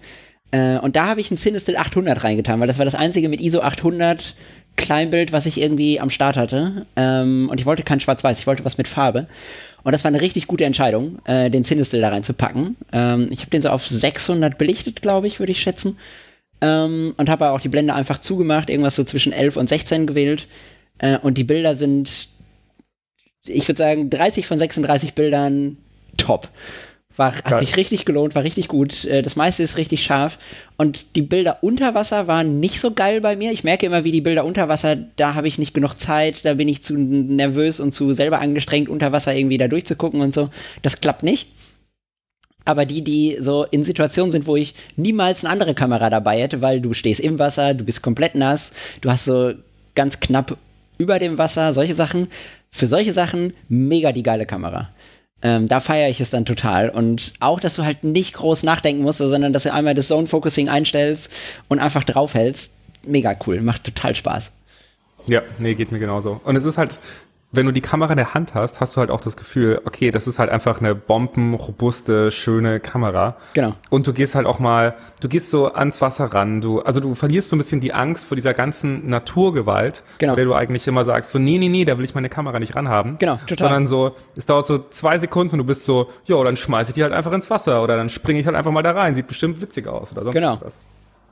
Äh, und da habe ich ein Cinestill 800 reingetan, weil das war das einzige mit ISO 800 Kleinbild, was ich irgendwie am Start hatte. Ähm, und ich wollte kein Schwarz-Weiß, ich wollte was mit Farbe. Und das war eine richtig gute Entscheidung, äh, den Cinestill da reinzupacken. Ähm, ich habe den so auf 600 belichtet, glaube ich, würde ich schätzen. Ähm, und habe auch die Blende einfach zugemacht, irgendwas so zwischen 11 und 16 gewählt. Äh, und die Bilder sind ich würde sagen, 30 von 36 Bildern top. War, hat sich richtig gelohnt, war richtig gut. Äh, das meiste ist richtig scharf. Und die Bilder unter Wasser waren nicht so geil bei mir. Ich merke immer, wie die Bilder unter Wasser, da habe ich nicht genug Zeit, da bin ich zu nervös und zu selber angestrengt, unter Wasser irgendwie da durchzugucken und so. Das klappt nicht. Aber die, die so in Situationen sind, wo ich niemals eine andere Kamera dabei hätte, weil du stehst im Wasser, du bist komplett nass, du hast so ganz knapp über dem Wasser, solche Sachen, für solche Sachen mega die geile Kamera. Ähm, da feiere ich es dann total. Und auch, dass du halt nicht groß nachdenken musst, sondern dass du einmal das Zone Focusing einstellst und einfach draufhältst. Mega cool, macht total Spaß. Ja, nee, geht mir genauso. Und es ist halt, wenn du die Kamera in der Hand hast, hast du halt auch das Gefühl, okay, das ist halt einfach eine bombenrobuste, schöne Kamera. Genau. Und du gehst halt auch mal, du gehst so ans Wasser ran, du, also du verlierst so ein bisschen die Angst vor dieser ganzen Naturgewalt, genau. der du eigentlich immer sagst, so, nee, nee, nee, da will ich meine Kamera nicht ranhaben. Genau, total. Sondern so, es dauert so zwei Sekunden und du bist so, jo, dann schmeiß ich die halt einfach ins Wasser oder dann springe ich halt einfach mal da rein, sieht bestimmt witzig aus oder sonst genau. was.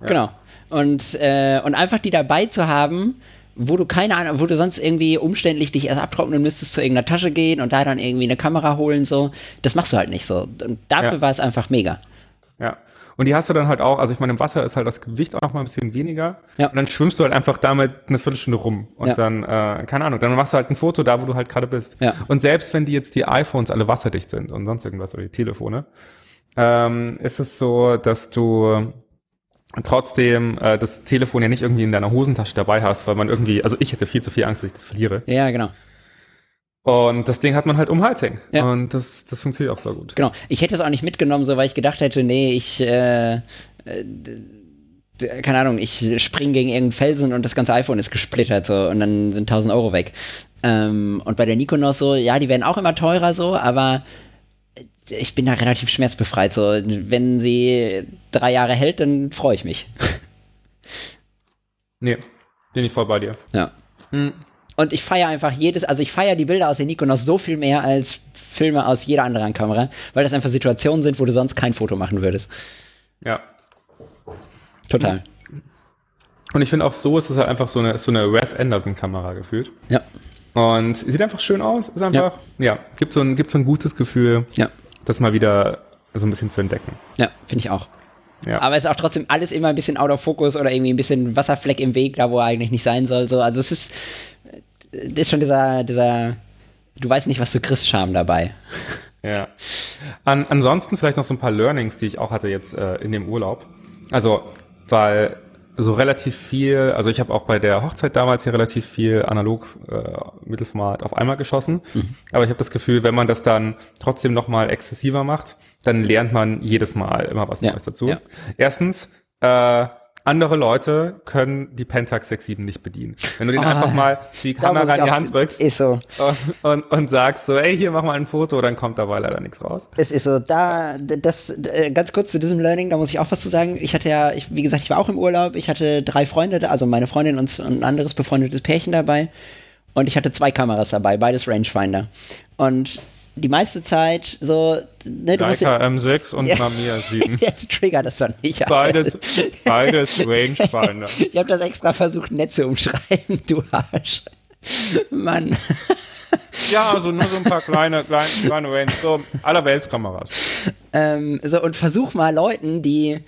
Ja. Genau. Und, äh, und einfach die dabei zu haben, wo du keine Ahnung, wo du sonst irgendwie umständlich dich erst abtrocknen müsstest, zu irgendeiner Tasche gehen und da dann irgendwie eine Kamera holen, so. Das machst du halt nicht so. Und dafür ja. war es einfach mega. Ja. Und die hast du dann halt auch, also ich meine, im Wasser ist halt das Gewicht auch noch mal ein bisschen weniger. Ja. Und dann schwimmst du halt einfach damit eine Viertelstunde rum. Und ja. dann, äh, keine Ahnung, dann machst du halt ein Foto da, wo du halt gerade bist. Ja. Und selbst wenn die jetzt die iPhones alle wasserdicht sind und sonst irgendwas oder die Telefone, ähm, ist es so, dass du trotzdem äh, das Telefon ja nicht irgendwie in deiner Hosentasche dabei hast, weil man irgendwie, also ich hätte viel zu viel Angst, dass ich das verliere. Ja, genau. Und das Ding hat man halt um Hals hängen. Ja. Und das, das funktioniert auch so gut. Genau. Ich hätte es auch nicht mitgenommen, so weil ich gedacht hätte, nee, ich, äh, äh, keine Ahnung, ich spring gegen irgendeinen Felsen und das ganze iPhone ist gesplittert so und dann sind 1000 Euro weg. Ähm, und bei der Nikonos so, ja, die werden auch immer teurer so, aber ich bin da relativ schmerzbefreit. So, wenn sie drei Jahre hält, dann freue ich mich. Nee, bin ich voll bei dir. Ja. Hm. Und ich feiere einfach jedes, also ich feiere die Bilder aus der Nikonos so viel mehr als Filme aus jeder anderen Kamera, weil das einfach Situationen sind, wo du sonst kein Foto machen würdest. Ja. Total. Und ich finde auch so ist es halt einfach so eine, so eine Wes Anderson-Kamera gefühlt. Ja. Und sieht einfach schön aus. Ist einfach, ja, ja gibt, so ein, gibt so ein gutes Gefühl. Ja das mal wieder so ein bisschen zu entdecken. Ja, finde ich auch. Ja. Aber es ist auch trotzdem alles immer ein bisschen out of focus oder irgendwie ein bisschen Wasserfleck im Weg, da wo er eigentlich nicht sein soll. So. Also es ist, das ist schon dieser, dieser, du weißt nicht, was du kriegst, Charme dabei. Ja. An, ansonsten vielleicht noch so ein paar Learnings, die ich auch hatte jetzt äh, in dem Urlaub. Also, weil so relativ viel, also ich habe auch bei der Hochzeit damals hier relativ viel analog äh, Mittelformat auf einmal geschossen. Mhm. Aber ich habe das Gefühl, wenn man das dann trotzdem nochmal exzessiver macht, dann lernt man jedes Mal immer was Neues dazu. Ja. Erstens, äh, andere Leute können die Pentax 67 nicht bedienen. Wenn du den oh, einfach mal die Kamera in die Hand drückst ist so. und, und, und, sagst so, ey, hier mach mal ein Foto, dann kommt dabei leider nichts raus. Es ist so, da, das, äh, ganz kurz zu diesem Learning, da muss ich auch was zu sagen. Ich hatte ja, ich, wie gesagt, ich war auch im Urlaub, ich hatte drei Freunde, also meine Freundin und ein anderes befreundetes Pärchen dabei und ich hatte zwei Kameras dabei, beides Rangefinder. Und die meiste Zeit so, ne, du musst M6 und ja, Mamiya 7. Jetzt trigger das doch nicht. Beides, beides Rangefinder. Ich habe das extra versucht, nett zu umschreiben, du Arsch. Mann. Ja, also nur so ein paar kleine, kleine, kleine Range, so allerweltskameras. Ähm, so, und versuch mal Leuten, die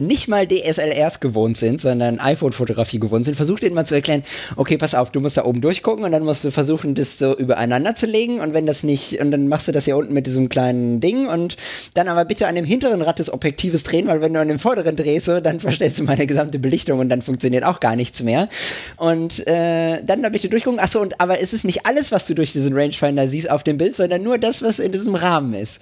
nicht mal DSLRs gewohnt sind, sondern iPhone-Fotografie gewohnt sind, versuch denen mal zu erklären, okay, pass auf, du musst da oben durchgucken und dann musst du versuchen, das so übereinander zu legen und wenn das nicht, und dann machst du das hier unten mit diesem kleinen Ding und dann aber bitte an dem hinteren Rad des Objektives drehen, weil wenn du an dem vorderen drehst, dann verstellst du meine gesamte Belichtung und dann funktioniert auch gar nichts mehr. Und äh, dann da bitte durchgucken, achso, und aber es ist nicht alles, was du durch diesen Rangefinder siehst auf dem Bild, sondern nur das, was in diesem Rahmen ist.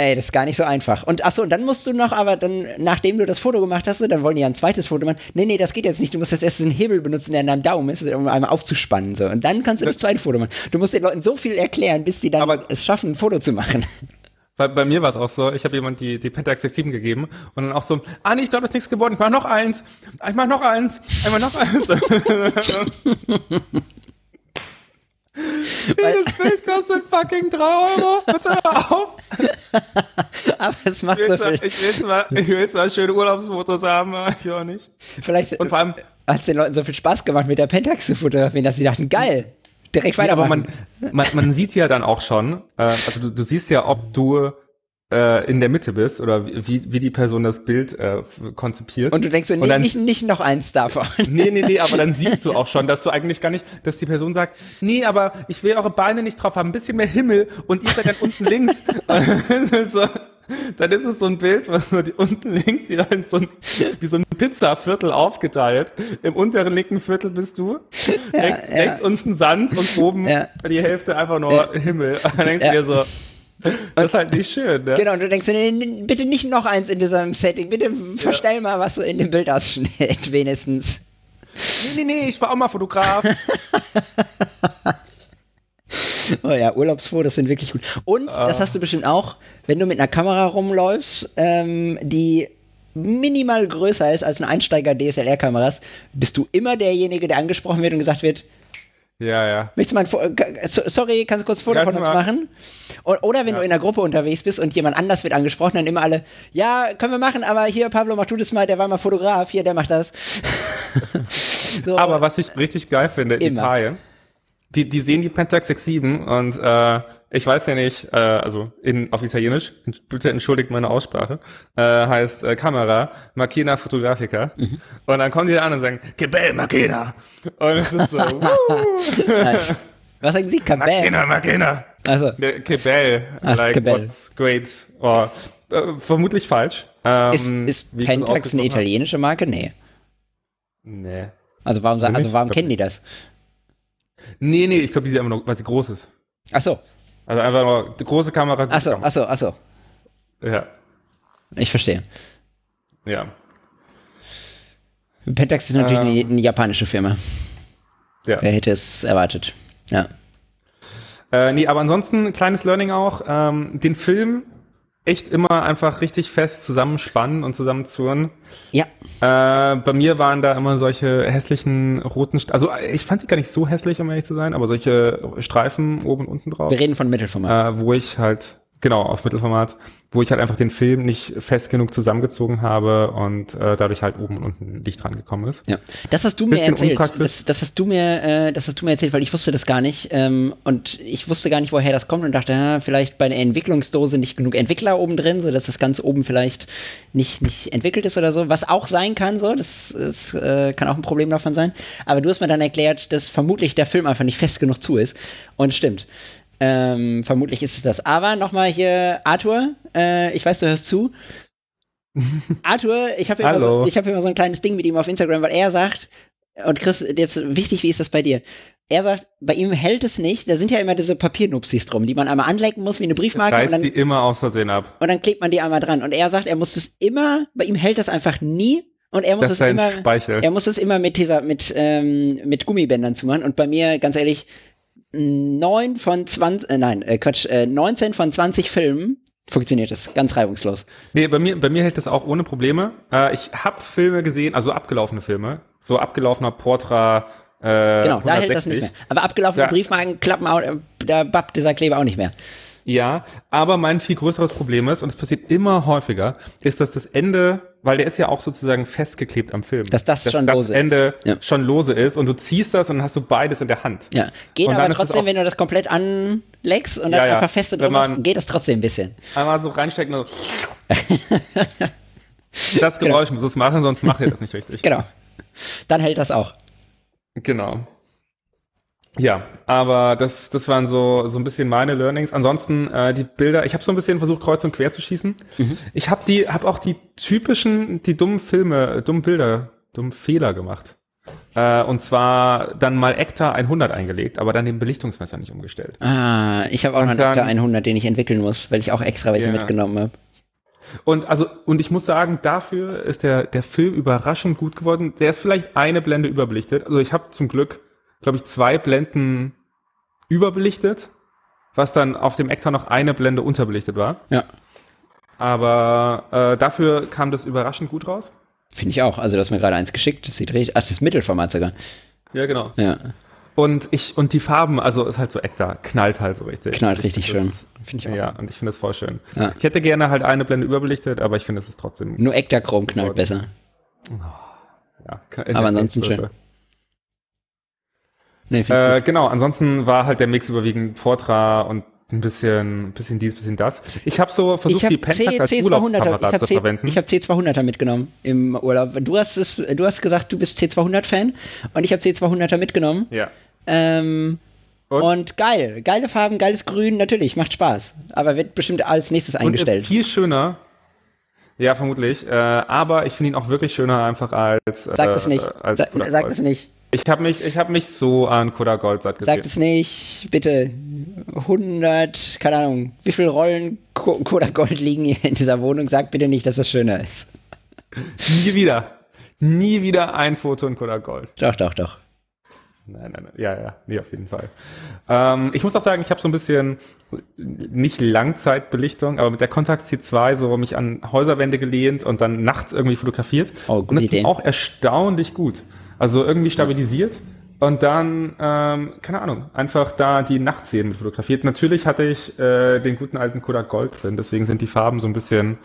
Ey, das ist gar nicht so einfach. Und achso, und dann musst du noch, aber dann, nachdem du das Foto gemacht hast, dann wollen die ja ein zweites Foto machen. Nee, nee, das geht jetzt nicht. Du musst jetzt erst einen Hebel benutzen, der an deinem Daumen ist, um einmal aufzuspannen. So. Und dann kannst du das zweite Foto machen. Du musst den Leuten so viel erklären, bis die dann aber es schaffen, ein Foto zu machen. Bei, bei mir war es auch so, ich habe jemand die, die Pentax 67 gegeben und dann auch so, ah nee, ich glaube, das ist nichts geworden, ich mach noch eins, ich mach noch eins, einmal noch eins. Jedes Bild kostet fucking 3 Euro. Bitte auf. aber es macht so viel. Ich will, zwar, ich will zwar schöne Urlaubsfotos haben, aber ich auch nicht. Vielleicht und vor allem hat es den Leuten so viel Spaß gemacht, mit der Pentax zu fotografieren, dass sie dachten, geil, direkt weitermachen. Ja, aber man, man, man sieht ja dann auch schon, äh, also du, du siehst ja, ob du in der Mitte bist oder wie, wie die Person das Bild äh, konzipiert. Und du denkst so, nee, dann, nicht, nicht noch eins davon. Nee, nee, nee, aber dann siehst du auch schon, dass du eigentlich gar nicht, dass die Person sagt, nee, aber ich will eure Beine nicht drauf haben, ein bisschen mehr Himmel und ihr seid dann unten links. so, dann ist es so ein Bild, was nur die unten links hier so ein, wie so ein Pizzaviertel aufgeteilt. Im unteren linken Viertel bist du, ja, rechts, ja. rechts unten Sand und oben ja. die Hälfte einfach nur Himmel. dann denkst du dir so, das ist halt nicht schön, ne? Genau, und du denkst, nee, bitte nicht noch eins in diesem Setting, bitte verstell ja. mal was so in dem Bildausschnitt, wenigstens. Nee, nee, nee, ich war auch mal Fotograf. oh ja, Urlaubsfotos sind wirklich gut. Und, ah. das hast du bestimmt auch, wenn du mit einer Kamera rumläufst, ähm, die minimal größer ist als ein Einsteiger-DSLR-Kameras, bist du immer derjenige, der angesprochen wird und gesagt wird, ja, ja. Möchtest du mal ein sorry, kannst du kurz ein Foto ja, von uns mal. machen? Oder wenn ja. du in der Gruppe unterwegs bist und jemand anders wird angesprochen, dann immer alle, ja, können wir machen, aber hier, Pablo, mach du das mal, der war mal Fotograf, hier, der macht das. so. Aber was ich richtig geil finde, immer. Italien, die, die sehen die Pentax 67 und äh, ich weiß ja nicht, äh, also in, auf Italienisch, bitte entschuldigt meine Aussprache, äh, heißt äh, Kamera Macchina Fotografica. Mhm. Und dann kommen die da an und sagen, Que bel Macchina. Und es ist so, nice. Was sagen Sie? Cabell? Macchina, Macchina. Also. Que bel. Also, like, Cabell. what's great. Oh, äh, vermutlich falsch. Ähm, ist ist Pentax eine italienische Marke? Nee. Nee. Also warum, also warum kennen die das? Nee, nee, ich glaube, die sind einfach nur, weil sie groß ist. Ach so. Also einfach nur große Kamera. Achso, achso, achso. Ja. Ich verstehe. Ja. Pentax ist natürlich ähm, eine, eine, japanische Firma. Ja. Wer hätte es erwartet? Ja. Äh, nee, aber ansonsten, kleines Learning auch. Ähm, den Film echt immer einfach richtig fest zusammenspannen und zusammenzurren. Ja. Äh, bei mir waren da immer solche hässlichen roten, St also ich fand die gar nicht so hässlich, um ehrlich zu sein, aber solche Streifen oben und unten drauf. Wir reden von Mittelformat. Äh, wo ich halt Genau, auf Mittelformat, wo ich halt einfach den Film nicht fest genug zusammengezogen habe und äh, dadurch halt oben und unten Licht dran gekommen ist. Ja, das hast du mir erzählt. Das, das, hast du mir, äh, das hast du mir erzählt, weil ich wusste das gar nicht ähm, und ich wusste gar nicht, woher das kommt und dachte, ja, vielleicht bei einer Entwicklungsdose nicht genug Entwickler oben drin, so dass das ganz oben vielleicht nicht nicht entwickelt ist oder so, was auch sein kann, so das, das äh, kann auch ein Problem davon sein. Aber du hast mir dann erklärt, dass vermutlich der Film einfach nicht fest genug zu ist und stimmt. Ähm, vermutlich ist es das. Aber nochmal hier, Arthur, äh, ich weiß, du hörst zu. Arthur, ich habe immer, so, hab immer so ein kleines Ding mit ihm auf Instagram, weil er sagt, und Chris, jetzt wichtig, wie ist das bei dir? Er sagt, bei ihm hält es nicht. Da sind ja immer diese Papiernupsis drum, die man einmal anlecken muss wie eine Briefmarke. Reißt und dann, die immer aus Versehen ab. Und dann klebt man die einmal dran. Und er sagt, er muss das immer, bei ihm hält das einfach nie. Und er muss das es immer, Speichel. er muss es immer mit dieser, mit, ähm, mit Gummibändern zu machen. Und bei mir, ganz ehrlich, 9 von 20, äh, nein, äh, Quatsch, äh, 19 von 20 Filmen funktioniert es ganz reibungslos. Nee, bei mir, bei mir hält das auch ohne Probleme. Äh, ich habe Filme gesehen, also abgelaufene Filme, so abgelaufener Portra Äh, Genau, da hält das 160. nicht mehr. Aber abgelaufene Ja. Briefmarken klappen auch, äh, da bappt dieser Kleber auch nicht mehr. Ja, aber mein viel größeres Problem ist, und es passiert immer häufiger, ist, dass das Ende, weil der ist ja auch sozusagen festgeklebt am Film. Dass das schon das lose ist. Ende Ja. schon lose ist und du ziehst das und dann hast du beides in der Hand. Ja, geht Und aber ist trotzdem, wenn du das komplett anlegst und dann Ja, ja. einfach feste hast, man- geht das trotzdem ein bisschen. Einmal so reinstecken und so. Das Geräusch muss es machen, sonst macht ihr das nicht richtig. Genau. Dann hält das auch. Genau. Ja, aber das, das waren so, so ein bisschen meine Learnings. Ansonsten äh, die Bilder, ich habe so ein bisschen versucht, kreuz und quer zu schießen. Ich habe die, habe auch die typischen, die dummen Filme, dummen Bilder, dummen Fehler gemacht. Äh, und zwar dann mal Ektar 100 eingelegt, aber dann den Belichtungsmesser nicht umgestellt. Ah, ich habe auch noch einen Ektar 100, den ich entwickeln muss, weil ich auch extra welche Ja. mitgenommen habe. Und also, und ich muss sagen, dafür ist der, der Film überraschend gut geworden. Der ist vielleicht eine Blende überbelichtet. Also ich habe zum Glück, glaube ich, zwei Blenden überbelichtet, was dann auf dem Ektar noch eine Blende unterbelichtet war. Ja, Aber äh, dafür kam das überraschend gut raus. finde ich auch. Also du hast mir gerade eins geschickt, das sieht richtig, ach, das ist Mittelformat sogar. Ja, genau. Ja, Und ich, und die Farben, also ist halt so Ektar, knallt halt so richtig. knallt richtig Das schön. ist- Finde ich auch. Ja, und ich finde das voll schön. Ja. Ich hätte gerne halt eine Blende überbelichtet, aber ich finde, es ist trotzdem. Nur Ektachrom knallt besser. Ja, Aber ansonsten schön. Nee, Äh, genau, ansonsten war halt der Mix überwiegend Portra und ein bisschen, ein bisschen dies, ein bisschen das. Ich habe so versucht, habe die Pentax als C200er, ich Urlaubskamera habe zu C, verwenden. ich hab C200er mitgenommen im Urlaub. Du hast es, du hast gesagt, du bist C200-Fan und ich habe C200er mitgenommen. ja. Ähm, Und? und? geil, geile Farben, geiles Grün, natürlich, macht Spaß. Aber wird bestimmt als nächstes Und äh, eingestellt. viel schöner. Ja, vermutlich. Äh, aber ich finde ihn auch wirklich schöner einfach als. Sag äh, es nicht. Als Sag, sag es nicht. Ich habe mich, ich habe mich so an Kodak Gold satt gesehen. Sag es nicht, bitte. 100, keine Ahnung, wie viele Rollen Ko- Kodak Gold liegen hier in dieser Wohnung? Sag bitte nicht, dass das schöner ist. Nie wieder. Nie wieder ein Foto in Kodak Gold. Doch, doch, doch. Nein, nein, nein. Ja, ja, nee, auf jeden Fall. Ähm, ich muss auch sagen, ich habe so ein bisschen nicht Langzeitbelichtung, aber mit der Contax T2 so mich an Häuserwände gelehnt und dann nachts irgendwie fotografiert. Oh, und gute das Idee. ging auch erstaunlich gut. Also irgendwie stabilisiert. Und dann, ähm, keine Ahnung, einfach da die Nachtszenen mit fotografiert. Natürlich hatte ich äh, den guten alten Kodak Gold drin, deswegen sind die Farben so ein bisschen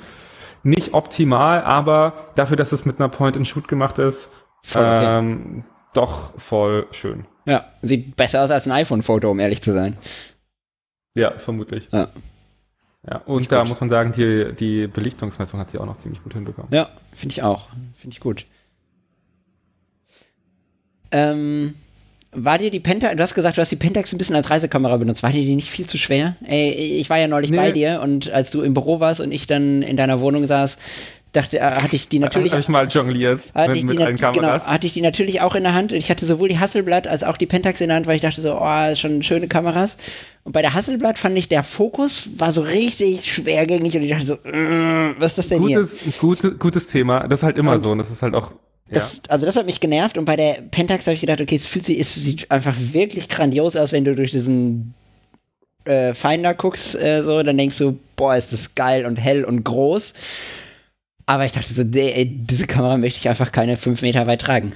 nicht optimal, aber dafür, dass es mit einer Point-and-Shoot gemacht ist, Voll ähm, doch voll schön. Ja, sieht besser aus als ein iPhone-Foto, um ehrlich zu sein. Ja, vermutlich. Ja, Ja, und da muss man sagen, die, die Belichtungsmessung hat sie auch noch ziemlich gut hinbekommen. ja finde ich auch. Finde ich gut. Ähm, war dir die Pentax, du hast gesagt, du hast die Pentax ein bisschen als Reisekamera benutzt. War dir die nicht viel zu schwer? Ey, ich war ja neulich Nee. bei dir und als du im Büro warst und ich dann in deiner Wohnung saß, dachte, äh, hatte ich die natürlich habe ich mal jongliert hatte mit, ich, die mit genau, hatte ich die natürlich auch in der Hand. Und ich hatte sowohl die Hasselblatt als auch die Pentax in der Hand, weil ich dachte so, oh, schon schöne Kameras. Und bei der Hasselblatt fand ich, der Fokus war so richtig schwergängig und ich dachte so, mm, was ist das denn hier? Gutes, gute, gutes Thema. Das ist halt immer Und so. Und das ist halt auch. Das, also das hat mich genervt und bei der Pentax habe ich gedacht, okay, es fühlt sich, es sieht einfach wirklich grandios aus, wenn du durch diesen äh, Finder guckst, äh, so, dann denkst du, boah, ist das geil und hell und groß. Aber ich dachte so, nee, ey, diese Kamera möchte ich einfach keine fünf Meter weit tragen.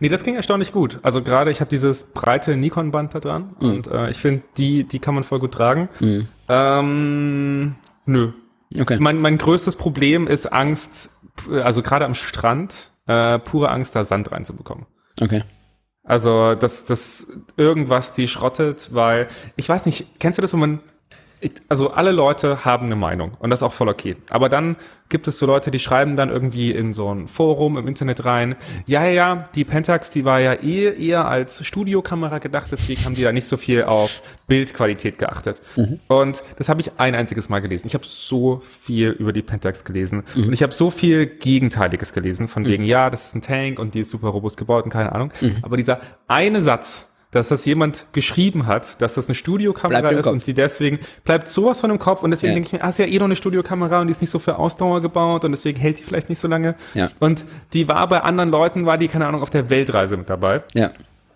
Nee, das ging erstaunlich gut. Also gerade ich habe dieses breite Nikon-Band da dran Mhm. und äh, ich finde, die, die kann man voll gut tragen. Ähm, nö. Okay. Mein, mein größtes Problem ist Angst, also gerade am Strand, äh, pure Angst, da Sand reinzubekommen. Okay. Also, dass, dass irgendwas die schrottet, weil, ich weiß nicht, kennst du das, wenn man, ich, also alle Leute haben eine Meinung und das ist auch voll okay. Aber dann gibt es so Leute, die schreiben dann irgendwie in so ein Forum im Internet rein, ja, ja, ja, die Pentax, die war ja eh eher als Studiokamera gedacht, deswegen haben die da nicht so viel auf Bildqualität geachtet. Und das habe ich ein einziges Mal gelesen. Ich habe so viel über die Pentax gelesen und ich habe so viel Gegenteiliges gelesen, von wegen, ja, das ist ein Tank und die ist super robust gebaut und keine Ahnung. Aber dieser eine Satz, dass das jemand geschrieben hat, dass das eine Studiokamera ist Kopf. und die deswegen bleibt sowas von im Kopf und deswegen Ja. denke ich mir, ah, ist ja eh noch eine Studiokamera und die ist nicht so für Ausdauer gebaut und deswegen hält die vielleicht nicht so lange. Ja. Und die war bei anderen Leuten, war die, keine Ahnung, auf der Weltreise mit dabei. Ja.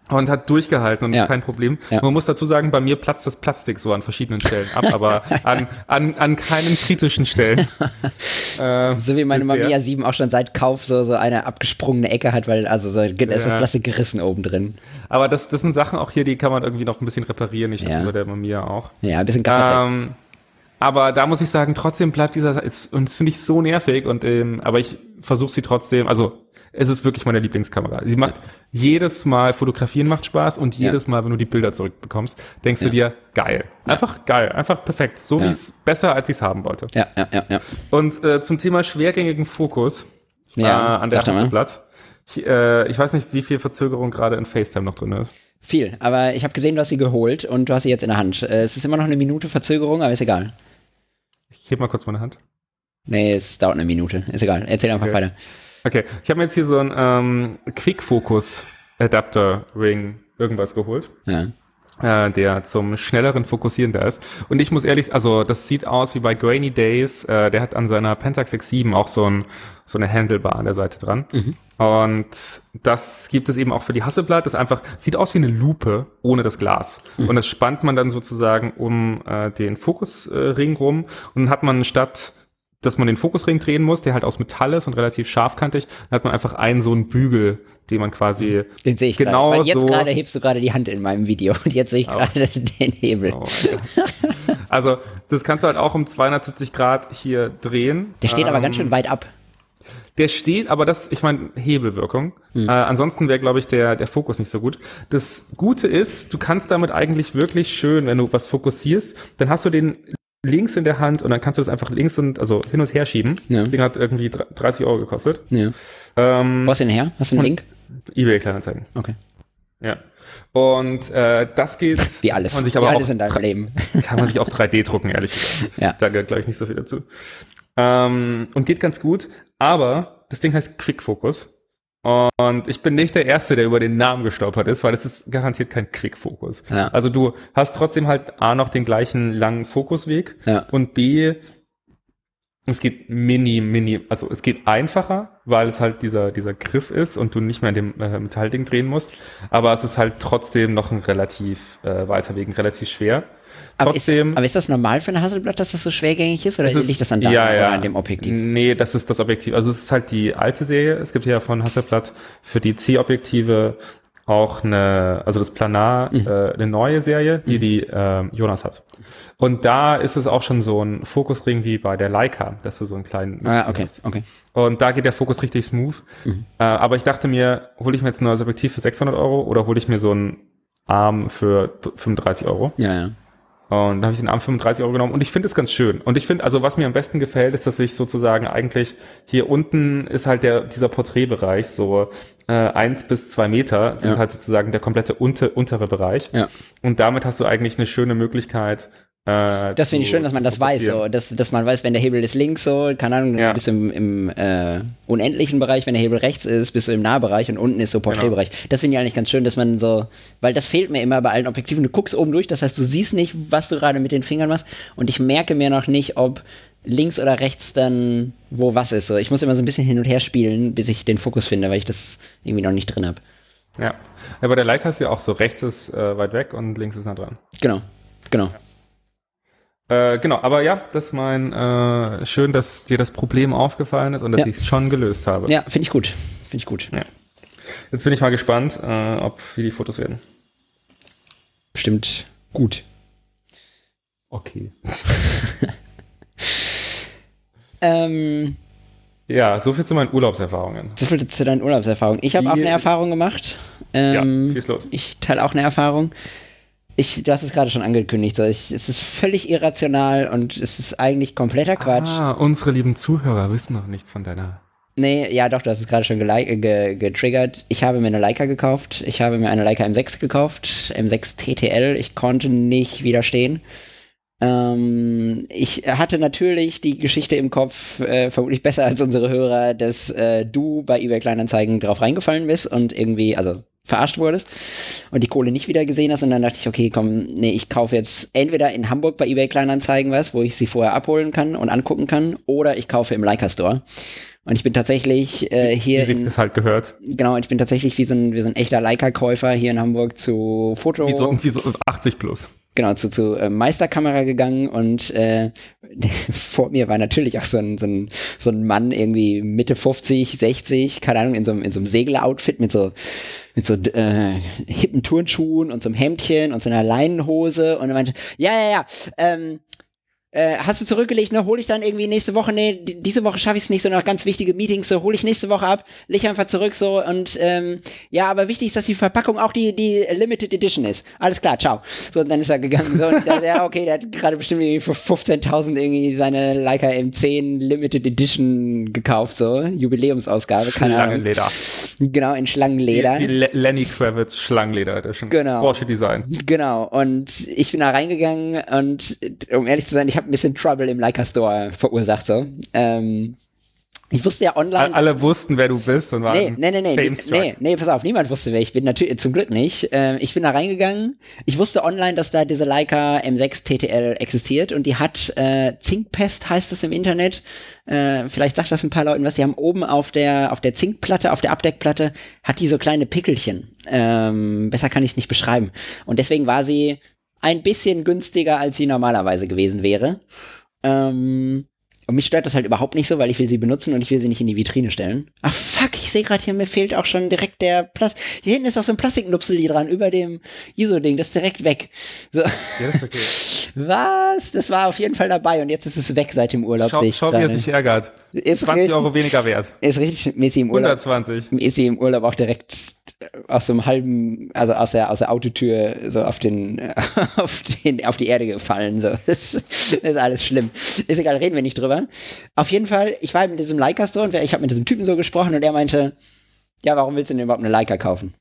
Und hat durchgehalten und Ja. kein Problem. Ja. Man muss dazu sagen, bei mir platzt das Plastik so an verschiedenen Stellen ab, aber an, an, an keinen kritischen Stellen. ähm, So wie meine. Mamiya 7 auch schon seit Kauf so, so eine abgesprungene Ecke hat, weil also so, ist das. Plastik gerissen oben drin. Aber das, das sind Sachen auch hier, die kann man irgendwie noch ein bisschen reparieren. Ich Ja. über der Mamiya auch. Ja, ein bisschen Gaffertape. Ähm, aber da muss ich sagen, trotzdem bleibt dieser, ist, und das finde ich so nervig und, ähm, aber ich versuche sie trotzdem, also, es ist wirklich meine Lieblingskamera. Sie macht jedes Mal, fotografieren macht Spaß und Ja. jedes Mal, wenn du die Bilder zurückbekommst, denkst Ja. du dir, geil. Einfach geil, einfach perfekt. So Ja. wie es besser, als ich es haben wollte. ja, ja, ja, ja. Und äh, zum Thema schwergängigen Fokus Ja, äh, an der. Hasselblatt. Ich, äh, ich weiß nicht, wie viel Verzögerung gerade in FaceTime noch drin ist. Viel, aber ich habe gesehen, du hast sie geholt und du hast sie jetzt in der Hand. Äh, Es ist immer noch eine Minute Verzögerung, aber ist egal. Ich heb mal kurz meine Hand. Nee, es dauert eine Minute. Ist egal. Erzähl einfach Okay. weiter. Okay, ich habe mir jetzt hier so einen ähm, Quick-Focus-Adapter-Ring irgendwas geholt, Ja. Äh, der zum schnelleren Fokussieren da ist. Und ich muss ehrlich, also das sieht aus wie bei Grainy Days. Äh, der hat an seiner Pentax X7 auch so, ein, so eine Handlebar an der Seite dran. Und das gibt es eben auch für die Hasselblatt. Das einfach sieht aus wie eine Lupe ohne das Glas. Und das spannt man dann sozusagen um äh, den Fokusring rum. Und dann hat man statt dass man den Fokusring drehen muss, der halt aus Metall ist und relativ scharfkantig, dann hat man einfach einen so einen Bügel, den man quasi Den sehe ich genau gerade. Weil jetzt so. gerade hebst du gerade die Hand in meinem Video und jetzt sehe ich gerade den Hebel. Oh, also das kannst du halt auch um 270 Grad hier drehen. Der steht aber Ähm, ganz schön weit ab. Der steht, aber das, ich meine, Hebelwirkung. Hm. Äh, ansonsten wäre, glaube ich, der, der Fokus nicht so gut. Das Gute ist, du kannst damit eigentlich wirklich schön, wenn du was fokussierst, dann hast du den links in der Hand und dann kannst du das einfach links und also hin und her schieben. Ja. Das Ding hat irgendwie 30 Euro gekostet. Ja. Ähm, Wo hast du den her? Hast du einen Link? eBay Kleinanzeigen. Okay. Ja. Und äh, das geht. Wie alles. Kann man sich Wie aber alles auch in deinem Leben. Kann man sich auch 3D drucken, ehrlich gesagt. Ja. Da gehört, glaube ich, nicht so viel dazu. Ähm, und geht ganz gut. Aber das Ding heißt Quick Focus. Und ich bin nicht der Erste, der über den Namen gestolpert ist, weil es ist garantiert kein Quick Focus. Ja. Also du hast trotzdem halt A noch den gleichen langen Fokusweg Ja. und B es geht mini, mini, also es geht einfacher, weil es halt dieser, dieser Griff ist und du nicht mehr in dem äh, Metallding drehen musst. Aber es ist halt trotzdem noch ein relativ äh, weiter Weg, relativ schwer. Aber ist, trotzdem. aber ist das normal für ein Hasselblatt, dass das so schwergängig ist? Oder ist- liegt das an deinem ja, ja. an dem Objektiv? Nee, das ist das Objektiv. Also es ist halt die alte Serie. Es gibt ja von Hasselblatt für die C-Objektive auch eine, also das Planar, Mhm. äh, eine neue Serie, die die ähm, Jonas hat. Und da ist es auch schon so ein Fokusring wie bei der Leica, dass du so einen kleinen Ah, okay, okay. Und da geht der Fokus richtig smooth. Äh, aber ich dachte mir, hole ich mir jetzt ein neues Objektiv für 600 Euro oder hole ich mir so einen Arm für 35 Euro? Ja, ja. Und da habe ich den Arm 35 Euro genommen und ich finde es ganz schön. Und ich finde, also was mir am besten gefällt, ist, dass ich sozusagen eigentlich hier unten ist halt der, dieser Porträtbereich, so äh, eins bis zwei Meter sind Ja. halt sozusagen der komplette unter, untere Bereich. Ja. Und damit hast du eigentlich eine schöne Möglichkeit. Äh, Das finde ich schön, dass man das weiß, so, dass, dass man weiß, wenn der Hebel ist links, so, keine Ahnung, Ja. bist du im, im äh, unendlichen Bereich, wenn der Hebel rechts ist, bist du im Nahbereich und unten ist so Porträtbereich. Genau. Das finde ich eigentlich ganz schön, dass man so, weil das fehlt mir immer bei allen Objektiven. Du guckst oben durch, das heißt, du siehst nicht, was du gerade mit den Fingern machst und ich merke mir noch nicht, ob links oder rechts dann wo was ist. So, ich muss immer so ein bisschen hin und her spielen, bis ich den Fokus finde, weil ich das irgendwie noch nicht drin habe. Ja. ja, bei der Leica ist ja auch so, rechts ist äh, weit weg und links ist nah dran. Genau, genau. Äh, genau, aber ja, das ist mein, äh, schön, dass dir das Problem aufgefallen ist und dass Ja. ich es schon gelöst habe. Ja, finde ich gut. Finde ich gut. Ja. Jetzt bin ich mal gespannt, äh, ob wie die Fotos werden. Bestimmt gut. Okay. Ähm, Ja, so viel zu meinen Urlaubserfahrungen. So viel zu deinen Urlaubserfahrungen. Ich habe auch eine Erfahrung gemacht. Ja, Ähm, schieß los. ich teile auch eine Erfahrung. Ich, du hast es gerade schon angekündigt. Ich, es ist völlig irrational und es ist eigentlich kompletter Quatsch. Ah, unsere lieben Zuhörer wissen noch nichts von deiner. Nee, ja doch, du hast es gerade schon äh, ge getriggert. Ich habe mir eine Leica gekauft. Ich habe mir eine Leica M6 gekauft. M6 TTL. Ich konnte nicht widerstehen. Ähm, ich hatte natürlich die Geschichte im Kopf, äh, vermutlich besser als unsere Hörer, dass äh, du bei eBay Kleinanzeigen drauf reingefallen bist und irgendwie, also verarscht wurdest und die Kohle nicht wieder gesehen hast und dann dachte ich, okay, komm, nee, ich kaufe jetzt entweder in Hamburg bei eBay Kleinanzeigen was, wo ich sie vorher abholen kann und angucken kann, oder ich kaufe im Leica Store. Und ich bin tatsächlich äh, hier. Wie in, das halt gehört. Genau, ich bin tatsächlich wie so ein, wie so ein echter Leica-Käufer hier in Hamburg zu Foto. Wie so, wie so 80 plus. Genau, zu, zu äh, Meisterkamera gegangen und äh, vor mir war natürlich auch so ein, so, ein, so ein Mann irgendwie Mitte 50, 60, keine Ahnung, in so einem, in so einem Segeloutfit mit so, mit so äh, hippen Turnschuhen und so einem Hemdchen und so einer Leinenhose und er meinte, ja, ja, ja, ähm, äh, hast du zurückgelegt, ne, hole ich dann irgendwie nächste Woche, nee, diese Woche schaffe ich es nicht, so noch ganz wichtige Meetings, so hole ich nächste Woche ab, leg einfach zurück so und ähm, ja, aber wichtig ist, dass die Verpackung auch die, die Limited Edition ist. Alles klar, ciao. So, und dann ist er gegangen. So, und der, der, okay, der hat gerade bestimmt irgendwie für 15.000 irgendwie seine Leica M10 Limited Edition gekauft, so, Jubiläumsausgabe, keine Ahnung. Schlangenleder. Genau, in Schlangenleder. Die, die Le- Lenny Kravitz Schlangenleder Edition. Genau. Porsche Design. Genau, und ich bin da reingegangen und um ehrlich zu sein, ich habe ein bisschen Trouble im Leica Store verursacht so. Ähm, ich wusste ja online. All- Alle wussten, wer du bist und waren Nee, nee, nee, nee, nee, nee, pass auf, niemand wusste, wer ich bin, natürlich, zum Glück nicht. Ähm, ich bin da reingegangen, ich wusste online, dass da diese Leica M6 TTL existiert und die hat äh, Zinkpest, heißt es im Internet. Äh, vielleicht sagt das ein paar Leuten was, die haben oben auf der, auf der Zinkplatte, auf der Abdeckplatte, hat die so kleine Pickelchen. Ähm, besser kann ich es nicht beschreiben. Und deswegen war sie ein bisschen günstiger, als sie normalerweise gewesen wäre. Ähm, und mich stört das halt überhaupt nicht so, weil ich will sie benutzen und ich will sie nicht in die Vitrine stellen. Ach fuck, ich sehe gerade hier, mir fehlt auch schon direkt der Plastik. Hier hinten ist auch so ein Plastiknupsel hier dran, über dem ISO-Ding, das ist direkt weg. So. Ja, das okay. Was? Das war auf jeden Fall dabei und jetzt ist es weg seit dem Urlaub. Schau, schau wie er sich ärgert. ist 20 richtig, Euro weniger wert. ist richtig, sie im Urlaub, 120. mir ist sie im Urlaub auch direkt aus so einem halben, also aus der, aus der Autotür so auf den, auf den, auf die Erde gefallen, so. Das, das ist alles schlimm. Ist egal, reden wir nicht drüber. Auf jeden Fall, ich war mit diesem Leica-Store und ich habe mit diesem Typen so gesprochen und er meinte, ja, warum willst du denn überhaupt eine Leica kaufen?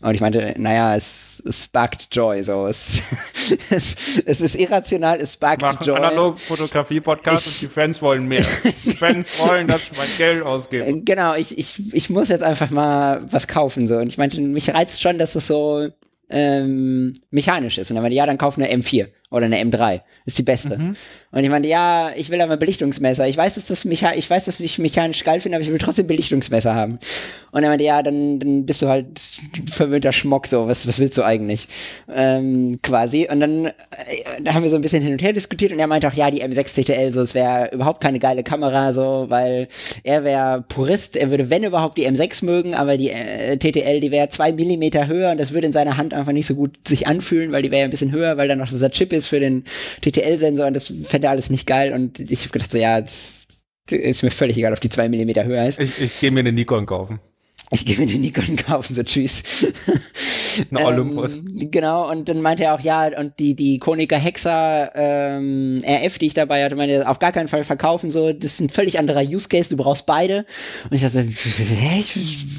Und ich meinte, naja, es, es sparkt Joy, so. Es, es, es ist irrational, es sparkt Machen Joy. analog Fotografie-Podcast und die Fans wollen mehr. Die Fans wollen, dass ich mein Geld ausgebe. Genau, ich, ich, ich muss jetzt einfach mal was kaufen. So. Und ich meinte, mich reizt schon, dass es so ähm, mechanisch ist. Und er meinte, ja, dann kauf eine M4 oder eine M3. Ist die beste. Mhm. Und ich meinte, ja, ich will aber Belichtungsmesser. Ich weiß, dass das Mecha ich weiß, dass ich mechanisch geil finde, aber ich will trotzdem Belichtungsmesser haben. Und er meinte, ja, dann, dann bist du halt verwöhnter Schmock, so. Was, was willst du eigentlich? Ähm, quasi. Und dann äh, da haben wir so ein bisschen hin und her diskutiert und er meinte auch, ja, die M6 TTL, so, es wäre überhaupt keine geile Kamera, so, weil er wäre Purist, er würde, wenn überhaupt, die M6 mögen, aber die äh, TTL, die wäre zwei Millimeter höher und das würde in seiner Hand einfach nicht so gut sich anfühlen, weil die wäre ja ein bisschen höher, weil da noch dieser Chip ist für den TTL-Sensor und das fände alles nicht geil und ich habe gedacht so, ja, ist mir völlig egal, ob die zwei Millimeter höher ist. Ich, ich gehe mir eine Nikon kaufen. Ich gehe mir den Nikon kaufen, so tschüss. Olympus. Ähm, genau, und dann meinte er auch, ja, und die, die Konica Hexa ähm, RF, die ich dabei hatte, meinte, er, auf gar keinen Fall verkaufen, so, das ist ein völlig anderer Use Case, du brauchst beide. Und ich dachte, hä,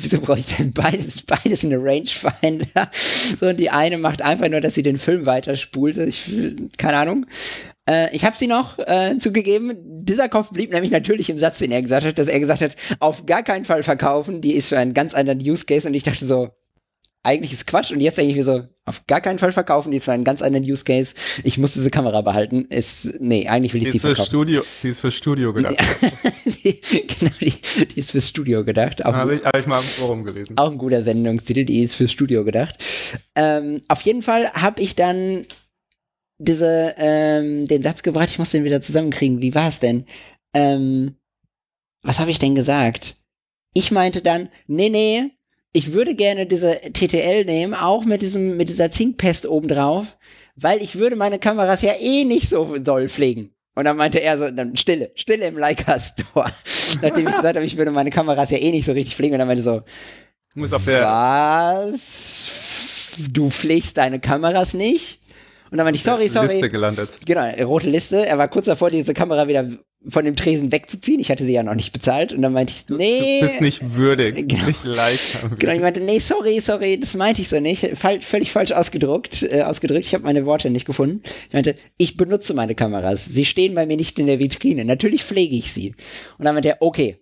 wieso brauche ich denn beides? Beides eine Rangefinder. So, und die eine macht einfach nur, dass sie den Film weiterspult. Ich, keine Ahnung. Äh, ich habe sie noch äh, zugegeben. Dieser Kopf blieb nämlich natürlich im Satz, den er gesagt hat, dass er gesagt hat, auf gar keinen Fall verkaufen. Die ist für einen ganz anderen Use Case. Und ich dachte so, eigentlich ist Quatsch. Und jetzt denke ich mir so, auf gar keinen Fall verkaufen. Die ist für einen ganz anderen Use Case. Ich muss diese Kamera behalten. Ist, nee, eigentlich will ich Die verkaufen. Studio, die ist fürs Studio gedacht. die, genau, die, die ist fürs Studio gedacht. Habe ich, hab ich mal im Forum gelesen. auch ein guter Sendungstitel, die ist fürs Studio gedacht. Ähm, auf jeden Fall habe ich dann diese, ähm, den Satz gebracht, ich muss den wieder zusammenkriegen. Wie war es denn? Ähm, was habe ich denn gesagt? Ich meinte dann, nee, nee, ich würde gerne diese TTL nehmen, auch mit diesem, mit dieser Zinkpest obendrauf, weil ich würde meine Kameras ja eh nicht so doll pflegen. Und dann meinte er so, dann Stille, Stille im Leica Store. Nachdem ich gesagt habe, ich würde meine Kameras ja eh nicht so richtig pflegen. Und dann meinte so, Muss auf der, was? Du pflegst deine Kameras nicht? Und dann meinte ich, sorry, sorry. Liste gelandet. Genau, rote Liste. Er war kurz davor, diese Kamera wieder von dem Tresen wegzuziehen. Ich hatte sie ja noch nicht bezahlt. Und dann meinte ich, nee. Du bist nicht würdig, Genau. nicht leicht. Genau, ich meinte, nee, sorry, sorry, das meinte ich so nicht. Fall, völlig falsch ausgedruckt, äh, ausgedrückt. Ich habe meine Worte nicht gefunden. Ich meinte, ich benutze meine Kameras. Sie stehen bei mir nicht in der Vitrine. Natürlich pflege ich sie. Und dann meinte er, okay.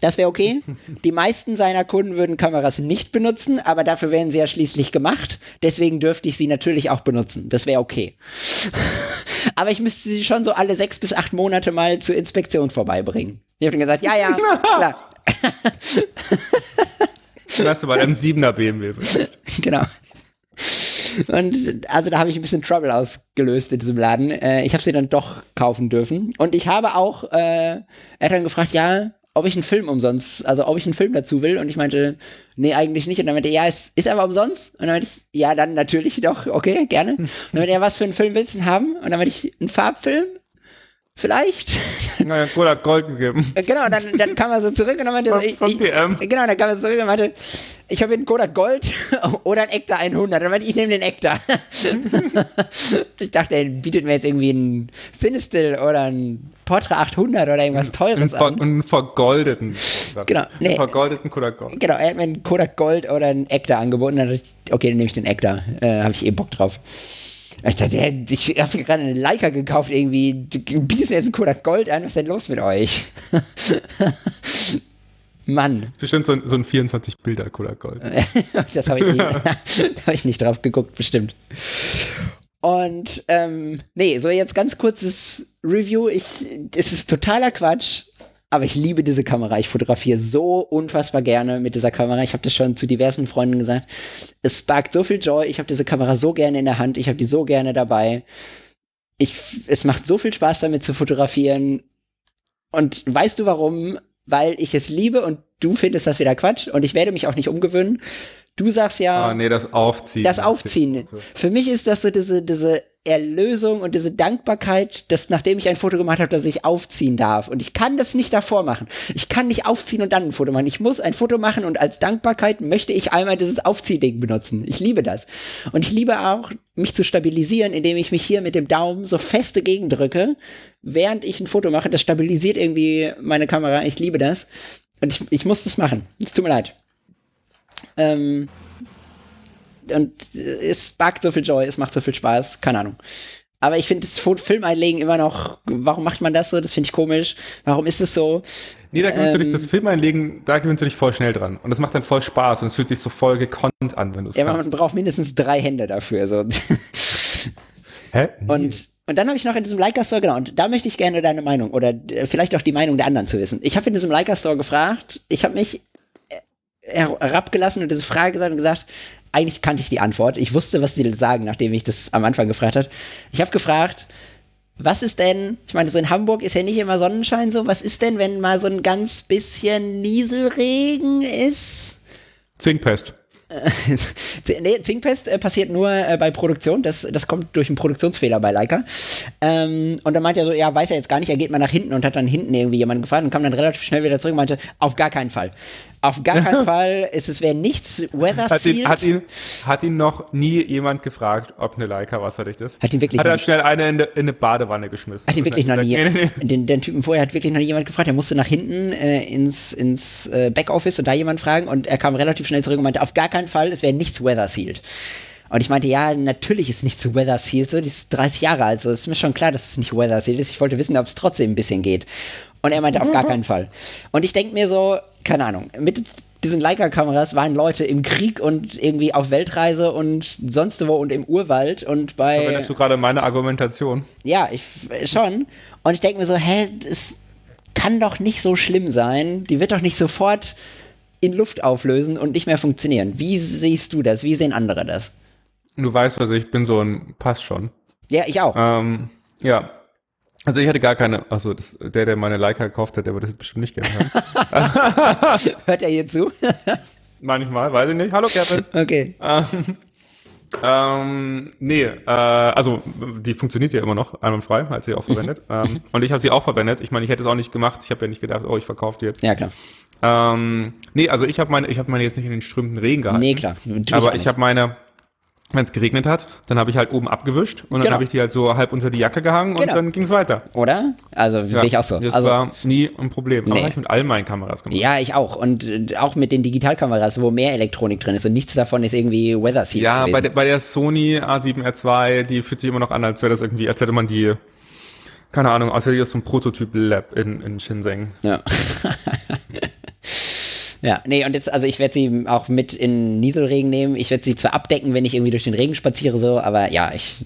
Das wäre okay. Die meisten seiner Kunden würden Kameras nicht benutzen, aber dafür werden sie ja schließlich gemacht. Deswegen dürfte ich sie natürlich auch benutzen. Das wäre okay. aber ich müsste sie schon so alle sechs bis acht Monate mal zur Inspektion vorbeibringen. Ich habe dann gesagt, ja, ja, klar. Du, bei einem 7er BMW. genau. Und also da habe ich ein bisschen Trouble ausgelöst in diesem Laden. Äh, ich habe sie dann doch kaufen dürfen. Und ich habe auch, äh, er hat dann gefragt, ja, ob ich einen Film umsonst, also ob ich einen Film dazu will. Und ich meinte, nee, eigentlich nicht. Und dann meinte er, ja, es ist aber umsonst. Und dann meinte ich, ja, dann natürlich doch, okay, gerne. Und dann meinte er, was für einen Film willst du denn haben? Und dann meinte ich, einen Farbfilm? Vielleicht. Naja, Cola hat Gold gegeben. Genau, dann, dann kam er so zurück und dann meinte ich, DM. genau, dann kam er zurück und meinte, ich habe einen Kodak Gold oder einen Ektar 100. Dann meinte ich, ich nehme den Ektar. ich dachte, er bietet mir jetzt irgendwie einen Cinestill oder einen Portra 800 oder irgendwas Teures Und, ver an. und einen vergoldeten. Genau, nee. Einen vergoldeten Kodak Gold. Genau, er hat mir einen Kodak Gold oder einen Ektar angeboten. Dann dachte ich, okay, dann nehme ich den Ektar. Äh, habe ich eh Bock drauf. Ich dachte, ich habe gerade eine Leica gekauft, irgendwie. Du bietest mir jetzt einen Kodak Gold an, was ist denn los mit euch? Mann, Bestimmt so ein, so ein 24-Bilder Kodak Gold. das habe ich, nicht- da hab ich nicht drauf geguckt, bestimmt. Und ähm, nee, so jetzt ganz kurzes Review. Ich, es ist totaler Quatsch, aber ich liebe diese Kamera. Ich fotografiere so unfassbar gerne mit dieser Kamera. Ich habe das schon zu diversen Freunden gesagt. Es sparkt so viel Joy. Ich habe diese Kamera so gerne in der Hand. Ich habe die so gerne dabei. Ich, es macht so viel Spaß damit zu fotografieren. Und weißt du warum? Weil ich es liebe und du findest das wieder Quatsch und ich werde mich auch nicht umgewöhnen. Du sagst ja, Ah, nee, das Aufziehen. das Aufziehen. Für mich ist das so diese, diese Erlösung und diese Dankbarkeit, dass nachdem ich ein Foto gemacht habe, dass ich aufziehen darf. Und ich kann das nicht davor machen. Ich kann nicht aufziehen und dann ein Foto machen. Ich muss ein Foto machen und als Dankbarkeit möchte ich einmal dieses Aufziehding benutzen. Ich liebe das. Und ich liebe auch, mich zu stabilisieren, indem ich mich hier mit dem Daumen so fest dagegen drücke, während ich ein Foto mache. Das stabilisiert irgendwie meine Kamera. Ich liebe das. Und ich, ich muss das machen. Es tut mir leid. Ähm, und es sparkt so viel Joy, es macht so viel Spaß, keine Ahnung. Aber ich finde das Fo- Film einlegen immer noch, warum macht man das so? Das finde ich komisch. Warum ist es so? Nee, da gewöhnst du dich, Ähm, das Film einlegen, da gewöhnst du dich voll schnell dran. Und das macht dann voll Spaß und es fühlt sich so voll gekonnt an, wenn du es Ja, man kannst. braucht mindestens drei Hände dafür. So. Hä? Und, und dann habe ich noch in diesem Leica Store, genau, und da möchte ich gerne deine Meinung oder äh, vielleicht auch die Meinung der anderen zu wissen. Ich habe in diesem Leica Store gefragt, ich habe mich herabgelassen und diese Frage gesagt und gesagt, eigentlich kannte ich die Antwort. Ich wusste, was sie sagen, nachdem ich das am Anfang gefragt habe. Ich habe gefragt, was ist denn, ich meine, so in Hamburg ist ja nicht immer Sonnenschein so, was ist denn, wenn mal so ein ganz bisschen Nieselregen ist? Zinkpest. Nee, Zinkpest äh, passiert nur äh, bei Produktion. Das, das kommt durch einen Produktionsfehler bei Leica. Ähm, und dann meinte er so, ja, weiß er jetzt gar nicht. Er geht mal nach hinten und hat dann hinten irgendwie jemanden gefragt und kam dann relativ schnell wieder zurück und meinte, auf gar keinen Fall. Auf gar keinen Fall. Es, es wäre nichts weather Hat ihn, sealed. hat, ihn, hat ihn noch nie jemand gefragt, ob eine Leica wasserdicht ist? Hat ihn wirklich Hat er schnell eine in, de, in eine Badewanne geschmissen? Hat ihn wirklich noch nie, Nee, nee, nee. Den, den Typen vorher hat wirklich noch nie jemand gefragt. Er musste nach hinten äh, ins, ins äh, Backoffice und da jemand fragen und er kam relativ schnell zurück und meinte, auf gar keinen Fall, es wäre nichts weather sealed. Und ich meinte, ja, natürlich ist nichts weather sealed, so, die ist 30 Jahre alt, so, ist mir schon klar, dass es nicht weather sealed ist. Ich wollte wissen, ob es trotzdem ein bisschen geht. Und er meinte, auf gar keinen Fall. Und ich denke mir so, keine Ahnung, mit diesen Leica-Kameras waren Leute im Krieg und irgendwie auf Weltreise und sonst wo und im Urwald und bei Verwendest du gerade meine Argumentation? ja, ich schon. Und ich denke mir so, hä, das kann doch nicht so schlimm sein. Die wird doch nicht sofort in Luft auflösen und nicht mehr funktionieren. Wie siehst du das? Wie sehen andere das? Du weißt, also ich bin so ein Pass schon. Ja, ich auch. Ähm, ja. Also ich hatte gar keine, also das, der, der meine Leica gekauft hat, der würde das jetzt bestimmt nicht gerne haben. Hört er hier zu? Manchmal, weiß ich nicht. Hallo Kevin. okay. Ähm, ähm, nee, äh, also die funktioniert ja immer noch einwandfrei, hat sie auch verwendet. ähm, und ich habe sie auch verwendet. Ich meine, ich hätte es auch nicht gemacht. Ich habe ja nicht gedacht, oh, ich verkaufe die jetzt. Ja, klar. Ähm, nee, also ich habe meine, ich habe meine jetzt nicht in den strömenden Regen gehalten. Nee, klar. Natürlich aber ich habe meine, wenn es geregnet hat, dann habe ich halt oben abgewischt und dann Genau. habe ich die halt so halb unter die Jacke gehangen Genau. und dann ging es weiter. Oder? Also, sehe ich auch so. Das Also, war nie ein Problem. Aber Nee. habe ich mit all meinen Kameras gemacht. ja, ich auch. Und äh, auch mit den Digitalkameras, wo mehr Elektronik drin ist und nichts davon ist irgendwie weather sealed Ja, bei, der- bei der Sony A7R2, die fühlt sich immer noch an, als wäre das irgendwie, als hätte man die, keine Ahnung, als wäre das so ein Prototyp-Lab in, in Shenzhen. Ja. ja, nee, und jetzt, also ich werde sie auch mit in Nieselregen nehmen. Ich werde sie zwar abdecken, wenn ich irgendwie durch den Regen spaziere, so, aber ja, ich,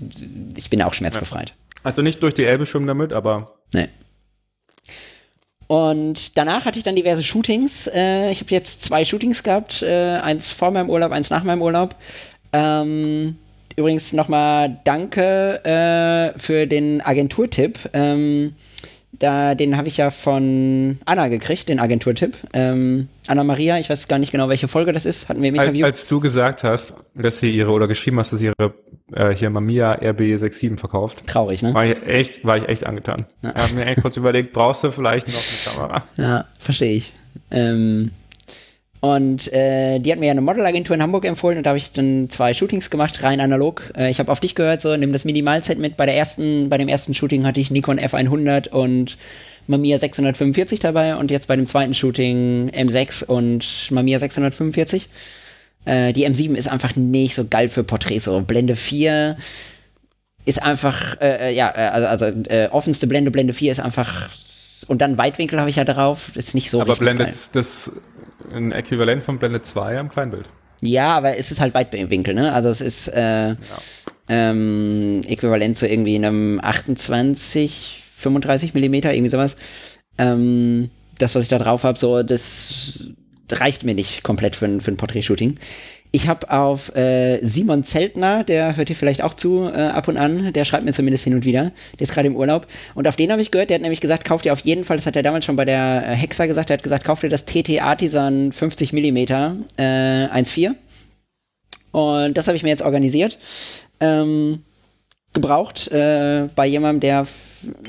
ich bin auch schmerzbefreit. Also nicht durch die Elbe schwimmen damit, aber Nee. Und danach hatte ich dann diverse Shootings. Äh, ich habe jetzt zwei Shootings gehabt, äh, eins vor meinem Urlaub, eins nach meinem Urlaub. Ähm, übrigens nochmal danke äh, für den Agenturtipp. Ähm, da, den habe ich ja von Anna gekriegt, den Agenturtipp. Ähm, Anna Maria, ich weiß gar nicht genau, welche Folge das ist, hatten wir im Interview. Als, als du gesagt hast, dass sie ihre, oder geschrieben hast, dass sie ihre äh, hier Mamiya RB67 verkauft. Traurig, ne? War ich echt, war ich echt angetan. Ja. Ich habe mir echt kurz überlegt, brauchst du vielleicht noch eine Kamera? Ja, verstehe ich. Ähm, und äh, die hat mir ja eine Modelagentur in Hamburg empfohlen und da habe ich dann zwei Shootings gemacht, rein analog. Äh, ich habe auf dich gehört, so nimm das Minimalset mit. Bei der ersten, bei dem ersten Shooting hatte ich Nikon F100 und Mamiya 645 dabei und jetzt bei dem zweiten Shooting M6 und Mamiya 645. Äh, die M7 ist einfach nicht so geil für Porträts. So Blende 4 ist einfach, äh, äh, ja, äh, also, also äh, offenste Blende, Blende 4 ist einfach und dann Weitwinkel habe ich ja darauf, ist nicht so Aber blendet geil. das ein Äquivalent von Blende 2 am Kleinbild. Ja, aber es ist halt Weitwinkel, ne? Also es ist äh, ja. ähm, äquivalent zu irgendwie einem 28, 35 Millimeter, irgendwie sowas. Ähm, das, was ich da drauf habe, so, das reicht mir nicht komplett für, für ein Portrait-Shooting. Ich habe auf äh, Simon Zeltner, der hört hier vielleicht auch zu äh, ab und an, der schreibt mir zumindest hin und wieder, der ist gerade im Urlaub. Und auf den habe ich gehört, der hat nämlich gesagt, kauft ihr auf jeden Fall, das hat er damals schon bei der äh, Hexa gesagt, der hat gesagt, kauft ihr das TT Artisan 50 mm äh, 1.4. Und das habe ich mir jetzt organisiert. Ähm, gebraucht äh, bei jemandem, der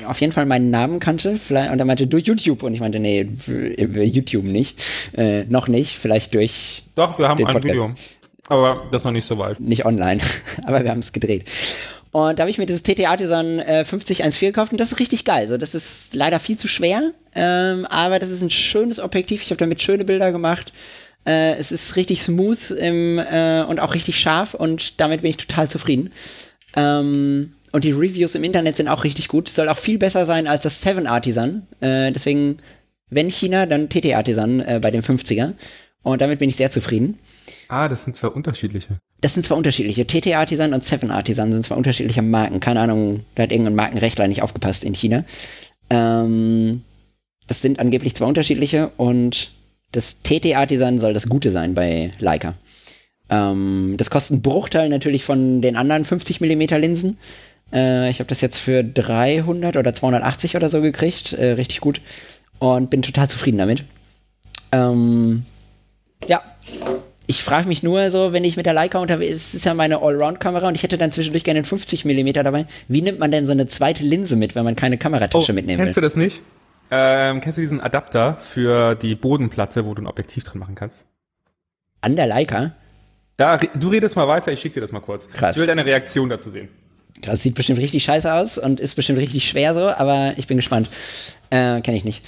auf jeden Fall meinen Namen kannte. Vielleicht, und er meinte, durch YouTube. Und ich meinte, nee, YouTube nicht. Äh, noch nicht. Vielleicht durch. Doch, wir haben ein Video. Aber das ist noch nicht so weit. Nicht online. aber wir haben es gedreht. Und da habe ich mir dieses TT Artisan äh, 5014 gekauft und das ist richtig geil. So, das ist leider viel zu schwer, ähm, aber das ist ein schönes Objektiv. Ich habe damit schöne Bilder gemacht. Äh, es ist richtig smooth im, äh, und auch richtig scharf und damit bin ich total zufrieden. Ähm, und die Reviews im Internet sind auch richtig gut. Soll auch viel besser sein als das 7 Artisan. Äh, deswegen, wenn China, dann TT Artisan äh, bei dem 50er. Und damit bin ich sehr zufrieden. Ah, das sind zwei unterschiedliche. Das sind zwei unterschiedliche. TT Artisan und 7 Artisan sind zwei unterschiedliche Marken. Keine Ahnung, da hat irgendein Markenrechtler nicht aufgepasst in China. Ähm, das sind angeblich zwei unterschiedliche und das TT Artisan soll das Gute sein bei Leica. Ähm, das kostet einen Bruchteil natürlich von den anderen 50 mm Linsen. Äh, ich habe das jetzt für 300 oder 280 oder so gekriegt. Äh, richtig gut. Und bin total zufrieden damit. Ähm, ja. Ich frage mich nur so, wenn ich mit der Leica unterwegs bin, es ist ja meine Allround-Kamera und ich hätte dann zwischendurch gerne einen 50 mm dabei. Wie nimmt man denn so eine zweite Linse mit, wenn man keine Kameratasche oh, mitnehmen kennst will? Kennst du das nicht? Ähm, kennst du diesen Adapter für die Bodenplatte, wo du ein Objektiv drin machen kannst? An der Leica? Ja, du redest mal weiter, ich schicke dir das mal kurz. Krass. Ich will deine Reaktion dazu sehen. Das sieht bestimmt richtig scheiße aus und ist bestimmt richtig schwer so, aber ich bin gespannt. Äh, Kenne ich nicht.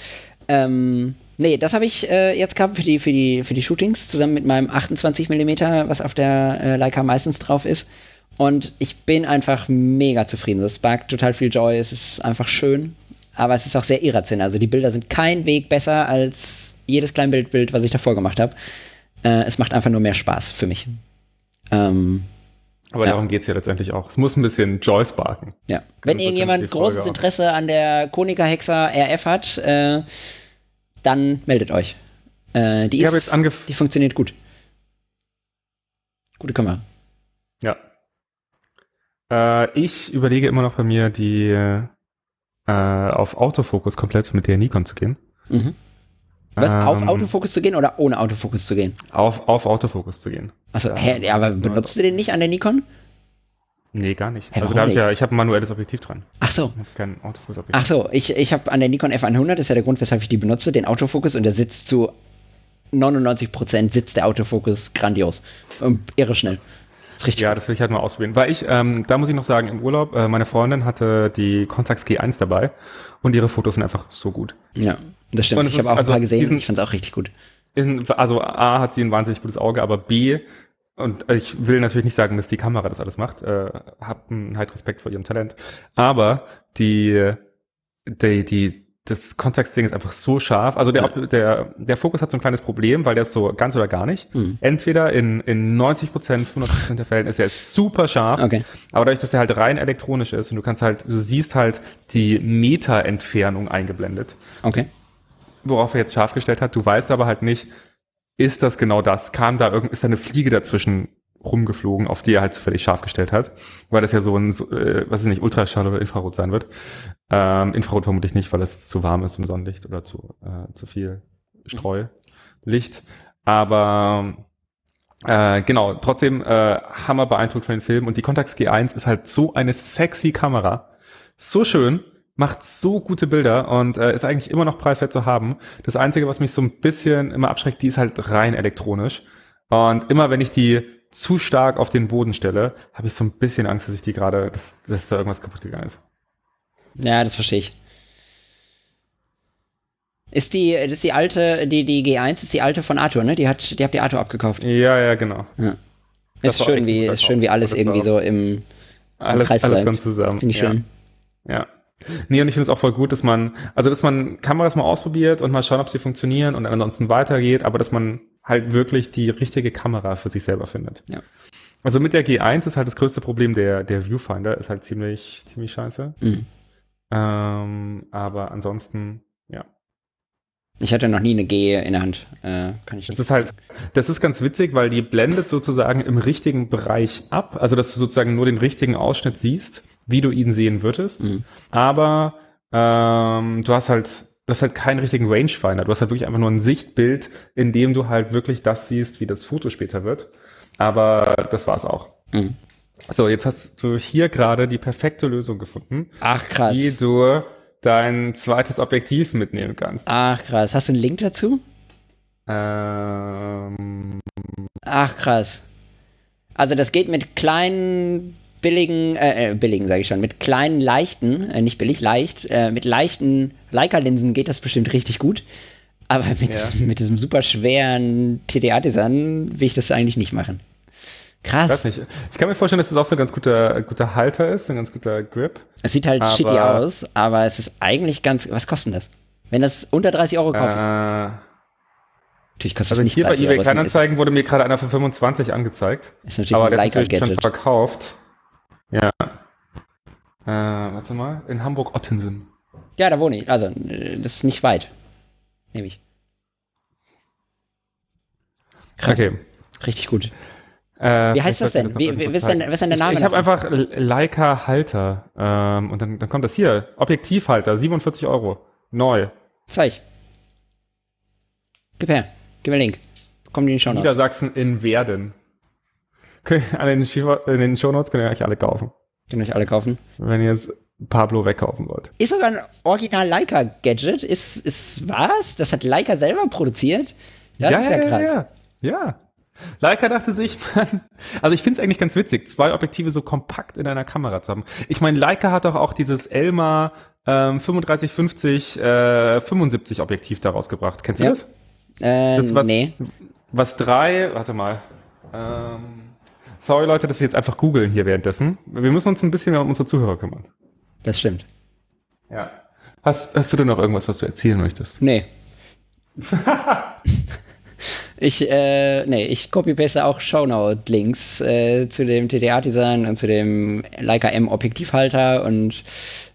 Ähm, nee, das habe ich äh, jetzt gehabt für die, für, die, für die Shootings, zusammen mit meinem 28 mm, was auf der äh, Leica meistens drauf ist. Und ich bin einfach mega zufrieden. Das sparkt total viel Joy, es ist einfach schön. Aber es ist auch sehr irrational. Also die Bilder sind kein Weg besser als jedes Kleinbildbild, was ich davor gemacht habe. Äh, es macht einfach nur mehr Spaß für mich. Ähm, aber ja. darum geht es ja letztendlich auch. Es muss ein bisschen Joy sparken. Ja. Wenn irgendjemand großes Interesse an der Konica Hexa RF hat, äh, dann meldet euch. Äh, die, ist, die funktioniert gut. Gute Kamera. Ja. Äh, ich überlege immer noch bei mir, die äh, auf Autofokus komplett mit der Nikon zu gehen. Mhm. Was, ähm, auf Autofokus zu gehen oder ohne Autofokus zu gehen? Auf, auf Autofokus zu gehen. Achso, hä, aber benutzt du den nicht an der Nikon? Nee, gar nicht. Hä, also da hab ich ja, ich habe ein manuelles Objektiv dran. Ach so. Ich habe kein Autofokus-Objektiv. Ach so, ich, ich habe an der Nikon F100, das ist ja der Grund, weshalb ich die benutze, den Autofokus und der sitzt zu 99% sitzt der Autofokus grandios. Und irre schnell. richtig ja, das will ich halt mal ausprobieren. Weil ich, ähm, da muss ich noch sagen, im Urlaub, äh, meine Freundin hatte die Contax G1 dabei und ihre Fotos sind einfach so gut. Ja. Das stimmt, ich habe auch also ein paar gesehen, diesen, ich fand es auch richtig gut. also A hat sie ein wahnsinnig gutes Auge, aber B, und ich will natürlich nicht sagen, dass die Kamera das alles macht, äh, hab halt Respekt vor ihrem Talent, aber die, die, die das Kontextding ist einfach so scharf. Also der, ja. der, der Fokus hat so ein kleines Problem, weil der ist so ganz oder gar nicht. Mhm. Entweder in, in 90 Prozent, 100 Prozent der Fällen ist er super scharf. Okay. Aber dadurch, dass er halt rein elektronisch ist und du kannst halt, du siehst halt die Meter-Entfernung eingeblendet. Okay worauf er jetzt scharf gestellt hat. Du weißt aber halt nicht, ist das genau das? Kam da irgend, ist da eine Fliege dazwischen rumgeflogen, auf die er halt zufällig scharf gestellt hat, weil das ja so ein, so, äh, was ist nicht, Ultraschall oder Infrarot sein wird. Ähm, Infrarot vermutlich nicht, weil es zu warm ist im Sonnenlicht oder zu, äh, zu viel Streulicht. Aber äh, genau, trotzdem äh, hammer beeindruckt von den Film und die Contax G1 ist halt so eine sexy Kamera. So schön, macht so gute Bilder und äh, ist eigentlich immer noch preiswert zu haben. Das Einzige, was mich so ein bisschen immer abschreckt, die ist halt rein elektronisch. Und immer wenn ich die zu stark auf den Boden stelle, habe ich so ein bisschen Angst, dass ich die gerade, dass, dass da irgendwas kaputt gegangen ist. Ja, das verstehe ich. Ist die, das ist die alte, die, die G1 ist die alte von Arthur, ne? Die hat, die habt ihr Arthur abgekauft. Ja, ja, genau. Ja. ist schön, wie, ist schön, wie alles irgendwie so im, alles, Kreis alles bleibt. zusammen. Finde ich ja. schön. Ja. Nee, und ich finde es auch voll gut, dass man, also dass man Kameras mal ausprobiert und mal schauen, ob sie funktionieren und ansonsten weitergeht, aber dass man halt wirklich die richtige Kamera für sich selber findet. Ja. Also mit der G1 ist halt das größte Problem der, der Viewfinder, ist halt ziemlich, ziemlich scheiße. Mhm. Ähm, aber ansonsten, ja. Ich hatte noch nie eine G in der Hand. Äh, kann ich nicht. Das ist halt, das ist ganz witzig, weil die blendet sozusagen im richtigen Bereich ab, also dass du sozusagen nur den richtigen Ausschnitt siehst, wie du ihn sehen würdest. Mhm. Aber ähm, du hast halt du hast halt keinen richtigen Rangefinder. Du hast halt wirklich einfach nur ein Sichtbild, in dem du halt wirklich das siehst, wie das Foto später wird. Aber das war's auch. Mhm. So, jetzt hast du hier gerade die perfekte Lösung gefunden. Ach krass. Wie du dein zweites Objektiv mitnehmen kannst. Ach krass. Hast du einen Link dazu? Ähm. Ach krass. Also das geht mit kleinen billigen, äh, äh billigen sage ich schon, mit kleinen, leichten, äh, nicht billig, leicht, äh, mit leichten Leica-Linsen geht das bestimmt richtig gut. Aber mit, ja. diesem, mit diesem super schweren TDA-Design will ich das eigentlich nicht machen. Krass. Ich. Ich kann mir vorstellen, dass es das auch so ein ganz guter, guter Halter ist, ein ganz guter Grip. Es sieht halt aber shitty aus, aber es ist eigentlich ganz. Was kostet das? Wenn das unter 30 Euro kauft. Äh, natürlich kostet also es nicht hier 30 bei eBay Kleinanzeigen wurde mir gerade einer für 25 angezeigt. Ist natürlich aber ein der Leica ist natürlich Gadget. schon verkauft. Ja. Äh, warte mal, in Hamburg-Ottensen. Ja, da wohne ich. Also, das ist nicht weit. Nehme ich. Krass. Okay. Richtig gut. Äh, Wie heißt das denn? Wie, wie, was, ist denn was ist denn der Name? Ich, ich habe einfach Leica Halter. Ähm, und dann, dann kommt das hier. Objektivhalter, 47 Euro. Neu. Zeig. Gib her. Gib mir Link. Kommen die in den Show Notes. Niedersachsen in Werden. An den, in den Shownotes könnt ihr euch alle kaufen. Könnt ihr euch alle kaufen. Wenn ihr jetzt Pablo wegkaufen wollt. Ist sogar ein Original Leica-Gadget. Ist, ist was? Das hat Leica selber produziert? Das ja, ist ja, ja krass. Ja, ja. Leica dachte sich, man, also ich finde es eigentlich ganz witzig, zwei Objektive so kompakt in einer Kamera zu haben. Ich meine, Leica hat doch auch dieses Elma ähm, 3550 äh, 75 Objektiv daraus gebracht. Kennst du Ja. das? Äh, Das was- nee. Was drei, warte mal. Ähm, sorry Leute, dass wir jetzt einfach googeln hier währenddessen. Wir müssen uns ein bisschen mehr um unsere Zuhörer kümmern. Das stimmt. Ja. Hast, hast du denn noch irgendwas, was du erzählen möchtest? Nee. ich, äh, nee, ich copy-paste auch Shownote-Links äh, zu dem TDA-Design und zu dem Leica M-Objektivhalter und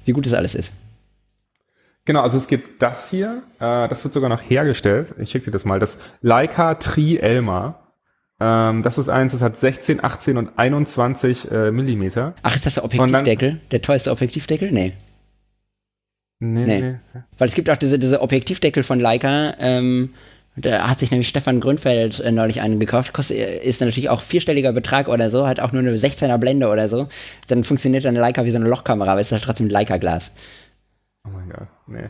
wie gut das alles ist. Genau, also es gibt das hier, äh, das wird sogar noch hergestellt. Ich schicke dir das mal. Das Leica Tri Elma. Ähm, das ist eins, das hat 16, 18 und 21 äh, Millimeter. Ach, ist das der dann- Objektivdeckel? Der teuerste Objektivdeckel? Nee. Nee, Nee. nee. Weil es gibt auch diese, diese Objektivdeckel von Leica, ähm, da hat sich nämlich Stefan Grünfeld äh, neulich einen gekauft. Kostet, ist natürlich auch vierstelliger Betrag oder so, hat auch nur eine 16er Blende oder so. Dann funktioniert dann Leica wie so eine Lochkamera, aber es ist halt trotzdem Leica-Glas. Oh mein Gott, nee.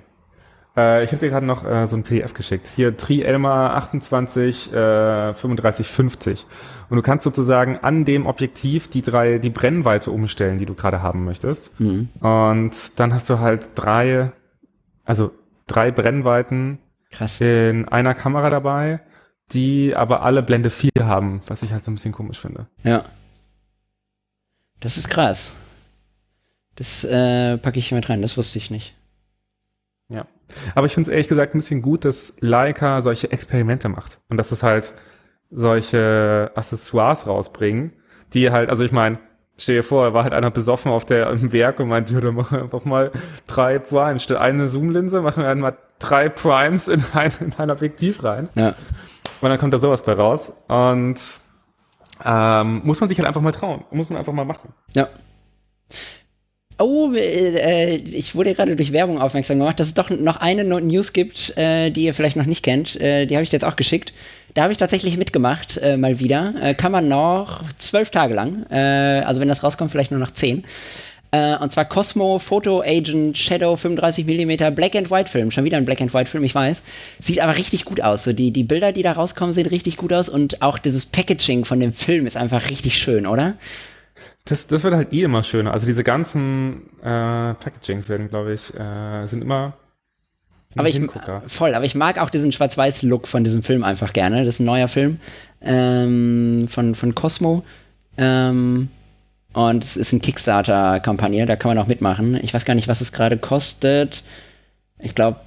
Äh, ich habe dir gerade noch äh, so ein PDF geschickt. Hier Tri Elma 28, äh, 35, 50. Und du kannst sozusagen an dem Objektiv die drei, die Brennweite umstellen, die du gerade haben möchtest. Mhm. Und dann hast du halt drei, also drei Brennweiten Krass. in einer Kamera dabei, die aber alle Blende 4 haben, was ich halt so ein bisschen komisch finde. Ja. Das ist krass. Das äh, packe ich mit rein, das wusste ich nicht. Aber ich finde es ehrlich gesagt ein bisschen gut, dass Leica solche Experimente macht. Und dass es halt solche Accessoires rausbringen, die halt, also ich meine, Stell dir vor, war halt einer besoffen auf der im Werk und meinte, ja, dann machen wir einfach mal drei Primes. Statt eine Zoomlinse machen wir dann mal drei Primes in ein, in ein Objektiv rein. Ja. Und dann kommt da sowas bei raus. Und ähm, muss man sich halt einfach mal trauen. Muss man einfach mal machen. Ja. Oh, äh, ich wurde gerade durch Werbung aufmerksam gemacht, dass es doch noch eine News gibt, äh, die ihr vielleicht noch nicht kennt. Äh, die habe ich dir jetzt auch geschickt. Da habe ich tatsächlich mitgemacht, äh, mal wieder. Äh, kann man noch zwölf Tage lang. Äh, also wenn das rauskommt, vielleicht nur noch zehn. Und zwar Cosmo Photo Agent Shadow 35mm Black and White Film. Schon wieder ein Black and White Film, ich weiß. Sieht aber richtig gut aus. So die, die Bilder, die da rauskommen, sehen richtig gut aus. Und auch dieses Packaging von dem Film ist einfach richtig schön, oder? Das, das wird halt eh immer schöner. Also diese ganzen äh, Packagings werden, glaube ich, äh, sind immer aber ich, voll, aber ich mag auch diesen Schwarz-Weiß-Look von diesem Film einfach gerne. Das ist ein neuer Film ähm, von, von Cosmo. Ähm, und es ist eine Kickstarter-Kampagne, da kann man auch mitmachen. Ich weiß gar nicht, was es gerade kostet. Ich glaube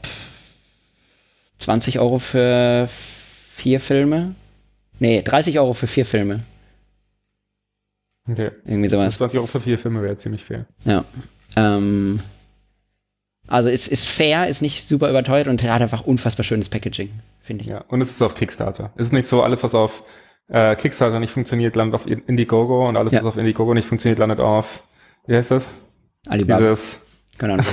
20 Euro für vier Filme. Nee, 30 Euro für vier Filme. Okay. Irgendwie sowas. 20 Euro für vier Filme wäre ziemlich fair. Ja. Ähm, also ist, ist fair, ist nicht super überteuert und hat einfach unfassbar schönes Packaging, finde ich. Ja, und es ist auf Kickstarter. Es ist nicht so, alles, was auf äh, Kickstarter nicht funktioniert, landet auf Indiegogo und alles, ja. was auf Indiegogo nicht funktioniert, landet auf, wie heißt das? Alibaba. Dieses, Keine Ahnung.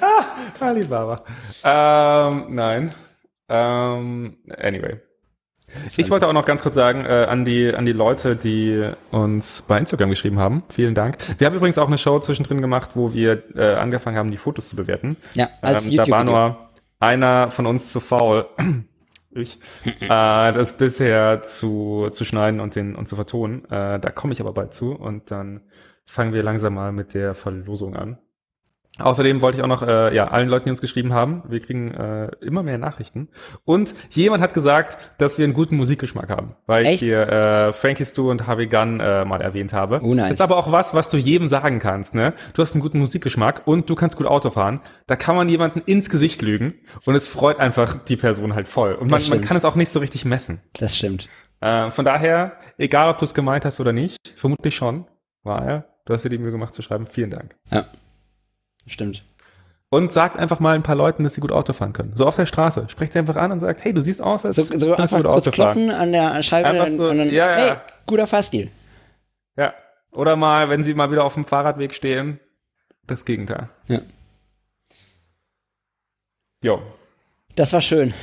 ah, Alibaba. Ähm, nein. Ähm, anyway. Ich wollte auch noch ganz kurz sagen äh, an, die, an die Leute, die uns bei Instagram geschrieben haben. Vielen Dank. Wir haben übrigens auch eine Show zwischendrin gemacht, wo wir äh, angefangen haben, die Fotos zu bewerten. Ja, als ähm, Da war nur einer von uns zu faul, ich, äh, das bisher zu, zu schneiden und, den, und zu vertonen. Äh, da komme ich aber bald zu und dann fangen wir langsam mal mit der Verlosung an. Außerdem wollte ich auch noch äh, ja, allen Leuten, die uns geschrieben haben, wir kriegen äh, immer mehr Nachrichten. Und jemand hat gesagt, dass wir einen guten Musikgeschmack haben, weil Echt? ich hier äh, Frankie Stu und Harvey Gunn äh, mal erwähnt habe. Oh, nice. Das ist aber auch was, was du jedem sagen kannst. Ne? Du hast einen guten Musikgeschmack und du kannst gut Auto fahren. Da kann man jemanden ins Gesicht lügen und es freut einfach die Person halt voll. Und man, man kann es auch nicht so richtig messen. Das stimmt. Äh, von daher, egal ob du es gemeint hast oder nicht, vermutlich schon, weil du hast dir die Mühe gemacht zu schreiben. Vielen Dank. Ja. Stimmt. Und sagt einfach mal ein paar Leuten, dass sie gut Auto fahren können. So auf der Straße. Sprecht sie einfach an und sagt, hey, du siehst aus, als so, so einfach gut Auto kloppen fahren. an der Scheibe so, und dann, ja, ja. hey, guter Fahrstil. Ja. Oder mal, wenn sie mal wieder auf dem Fahrradweg stehen, das Gegenteil. Ja. Jo. Das war schön.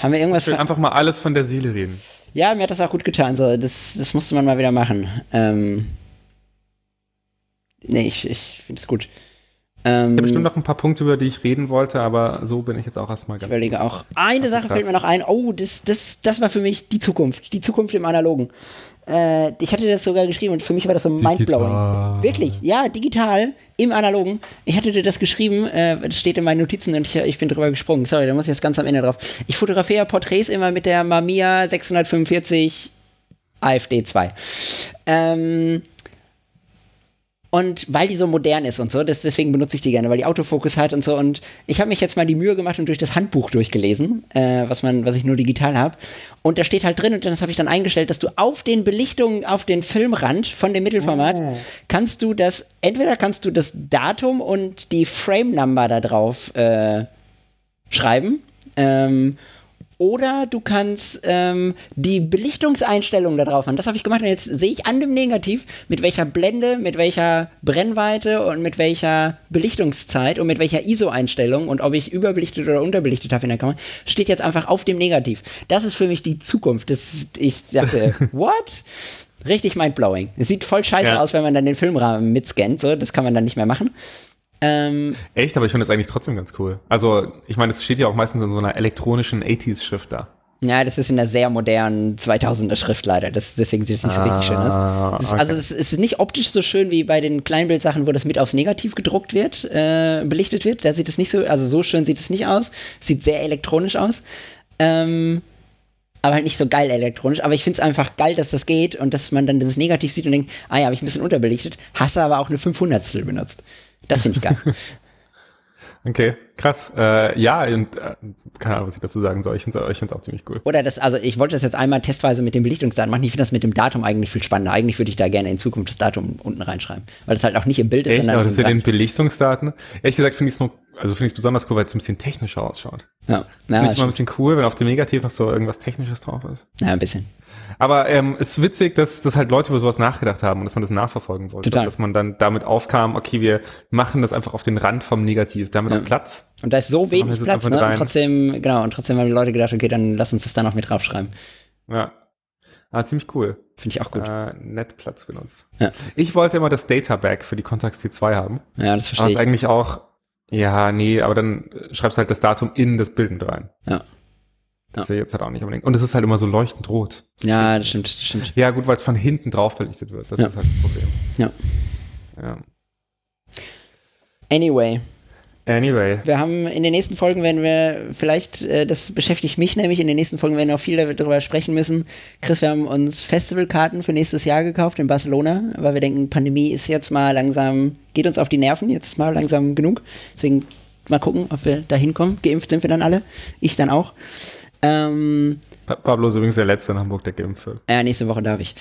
Haben wir irgendwas? Schön, einfach mal alles von der Seele reden. Ja, mir hat das auch gut getan. So, das, das musste man mal wieder machen. Ähm, nee, ich, ich finde es gut. Ähm, ich habe bestimmt noch ein paar Punkte, über die ich reden wollte, aber so bin ich jetzt auch erstmal ganz. Ich überlege auch. Eine Sache fällt mir noch ein. Oh, das, das, das war für mich die Zukunft. Die Zukunft im Analogen. Äh, ich hatte das sogar geschrieben und für mich war das so mindblowing. Wirklich, ja, digital im Analogen. Ich hatte dir das geschrieben, äh, das steht in meinen Notizen und ich, ich bin drüber gesprungen. Sorry, da muss ich jetzt ganz am Ende drauf. Ich fotografiere Porträts immer mit der Mamiya 645 AFD 2. Ähm, und weil die so modern ist und so, das, deswegen benutze ich die gerne, weil die Autofokus hat und so. Und ich habe mich jetzt mal die Mühe gemacht und durch das Handbuch durchgelesen, äh, was man, was ich nur digital habe. Und da steht halt drin, und das habe ich dann eingestellt, dass du auf den Belichtungen, auf den Filmrand von dem Mittelformat, oh. kannst du das, entweder kannst du das Datum und die Frame-Number da drauf äh, schreiben. Ähm, oder du kannst ähm, die Belichtungseinstellungen da drauf machen. Das habe ich gemacht und jetzt sehe ich an dem Negativ, mit welcher Blende, mit welcher Brennweite und mit welcher Belichtungszeit und mit welcher ISO-Einstellung und ob ich überbelichtet oder unterbelichtet habe in der Kamera, steht jetzt einfach auf dem Negativ. Das ist für mich die Zukunft. Das, ich dachte, what? Richtig mindblowing. Es sieht voll scheiße ja. aus, wenn man dann den Filmrahmen mitscannt. So, das kann man dann nicht mehr machen. Ähm, Echt, aber ich finde das eigentlich trotzdem ganz cool. Also, ich meine, es steht ja auch meistens in so einer elektronischen 80s-Schrift da. Ja, das ist in einer sehr modernen 2000er Schrift leider. Das, deswegen sieht es nicht so richtig schön aus. Ah, das, okay. Also es ist nicht optisch so schön wie bei den Kleinbildsachen, wo das mit aufs Negativ gedruckt wird, äh, belichtet wird. Da sieht es nicht so, also so schön sieht es nicht aus. Sieht sehr elektronisch aus. Ähm, aber halt nicht so geil elektronisch. Aber ich finde es einfach geil, dass das geht und dass man dann dieses Negativ sieht und denkt, ah ja, habe ich ein bisschen unterbelichtet. Hasse aber auch eine 500 benutzt. Das finde ich geil. Okay, krass. Äh, ja, und äh, keine Ahnung, was ich dazu sagen soll. Ich finde es auch ziemlich cool. Oder das, also ich wollte das jetzt einmal testweise mit dem Belichtungsdaten machen. Ich finde das mit dem Datum eigentlich viel spannender. Eigentlich würde ich da gerne in Zukunft das Datum unten reinschreiben. Weil das halt auch nicht im Bild ist, Echt? Aber das mit den. Belichtungsdaten. Ehrlich gesagt finde ich es nur, also finde ich es besonders cool, weil es ein bisschen technischer ausschaut. Ja, ja, Finde ich mal ein bisschen cool, wenn auf dem Negativ noch so irgendwas Technisches drauf ist. ja, ein bisschen. Aber ähm, es ist witzig, dass, dass halt Leute über sowas nachgedacht haben und dass man das nachverfolgen wollte. Total. Dass man dann damit aufkam, okay, wir machen das einfach auf den Rand vom Negativ, damit Ja. auch Platz. Und da ist so wenig Platz, ne? Und trotzdem, genau, und trotzdem haben die Leute gedacht, okay, dann lass uns das da noch mit draufschreiben. Ja. Ah, ziemlich cool. Finde ich auch gut. Äh, nett Platz benutzt. Ja. Ich wollte immer das Data Bag für die Contax T2 haben. Ja, das Aber verstehe ist ich. eigentlich auch, ja, nee, aber dann schreibst du halt das Datum in das Bild mit rein. Ja. Das ich jetzt halt auch nicht unbedingt. Und es ist halt immer so leuchtend rot. Ja, das stimmt, das stimmt. Ja, gut, weil es von hinten drauf belichtet wird. Das Ja. ist halt das Problem. Ja. Ja. Anyway, Anyway. wir haben in den nächsten Folgen werden wir vielleicht, äh, das beschäftigt mich nämlich, in den nächsten Folgen werden wir noch viel darüber sprechen müssen. Chris, wir haben uns Festivalkarten für nächstes Jahr gekauft in Barcelona, weil wir denken, Pandemie ist jetzt mal langsam, geht uns auf die Nerven, jetzt mal langsam genug. Deswegen mal gucken, ob wir da hinkommen. Geimpft sind wir dann alle. Ich dann auch. Ähm, Pablo ist übrigens der Letzte in Hamburg, der geimpft wird. Ja, nächste Woche darf ich.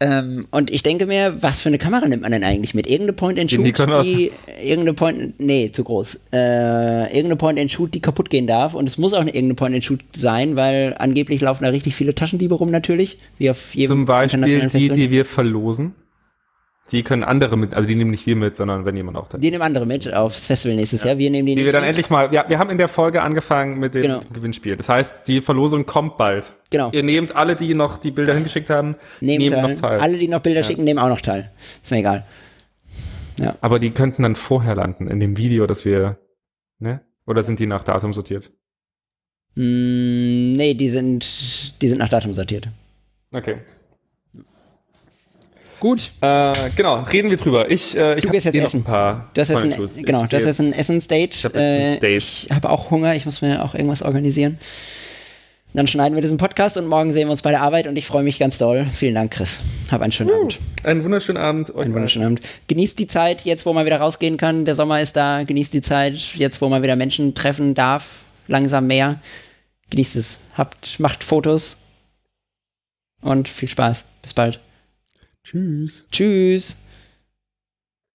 Ähm, und ich denke mir, was für eine Kamera nimmt man denn eigentlich mit? Irgendeine Point-and-Shoot, Die die, irgendeine Point, nee, zu groß. Äh, irgendeine Point-and-Shoot, die kaputt gehen darf. Und es muss auch eine irgendeine Point-and-Shoot sein, weil angeblich laufen da richtig viele Taschendiebe rum natürlich, wie auf jedem Zum Beispiel die, die wir verlosen. Die können andere mit, also die nehmen nicht wir mit, sondern wenn jemand auch da Die nehmen andere mit aufs Festival nächstes Jahr. Wir nehmen die, Die nicht wir dann mit. endlich mal, ja, wir haben in der Folge angefangen mit dem Genau. Gewinnspiel. Das heißt, die Verlosung kommt bald. Genau. Ihr nehmt alle, die noch die Bilder hingeschickt haben, Nehmen nehmen noch teil. Alle, die noch Bilder schicken, nehmen auch noch teil. Ist mir egal. Aber die könnten dann vorher landen in dem Video, das wir, ne? Oder sind die nach Datum sortiert? Mm, nee, die sind, die sind nach Datum sortiert. Okay. Gut. Äh, genau, reden wir drüber. Ich, äh, ich Du hab gehst jetzt eh essen. ein paar Du hast jetzt ein, genau, Ich du hast jetzt ein Essensdate. Ich hab ein Äh, habe auch Hunger, ich muss mir auch irgendwas organisieren. Dann schneiden wir diesen Podcast und morgen sehen wir uns bei der Arbeit und ich freue mich ganz doll. Vielen Dank, Chris. Hab einen schönen Abend. Einen wunderschönen Abend. Euch Einen wunderschönen Abend. Genießt die Zeit, jetzt wo man wieder rausgehen kann. Der Sommer ist da. Genießt die Zeit, jetzt wo man wieder Menschen treffen darf. Langsam mehr. Genießt es. Habt, macht Fotos. Und viel Spaß. Bis bald. Tschüss. Tschüss.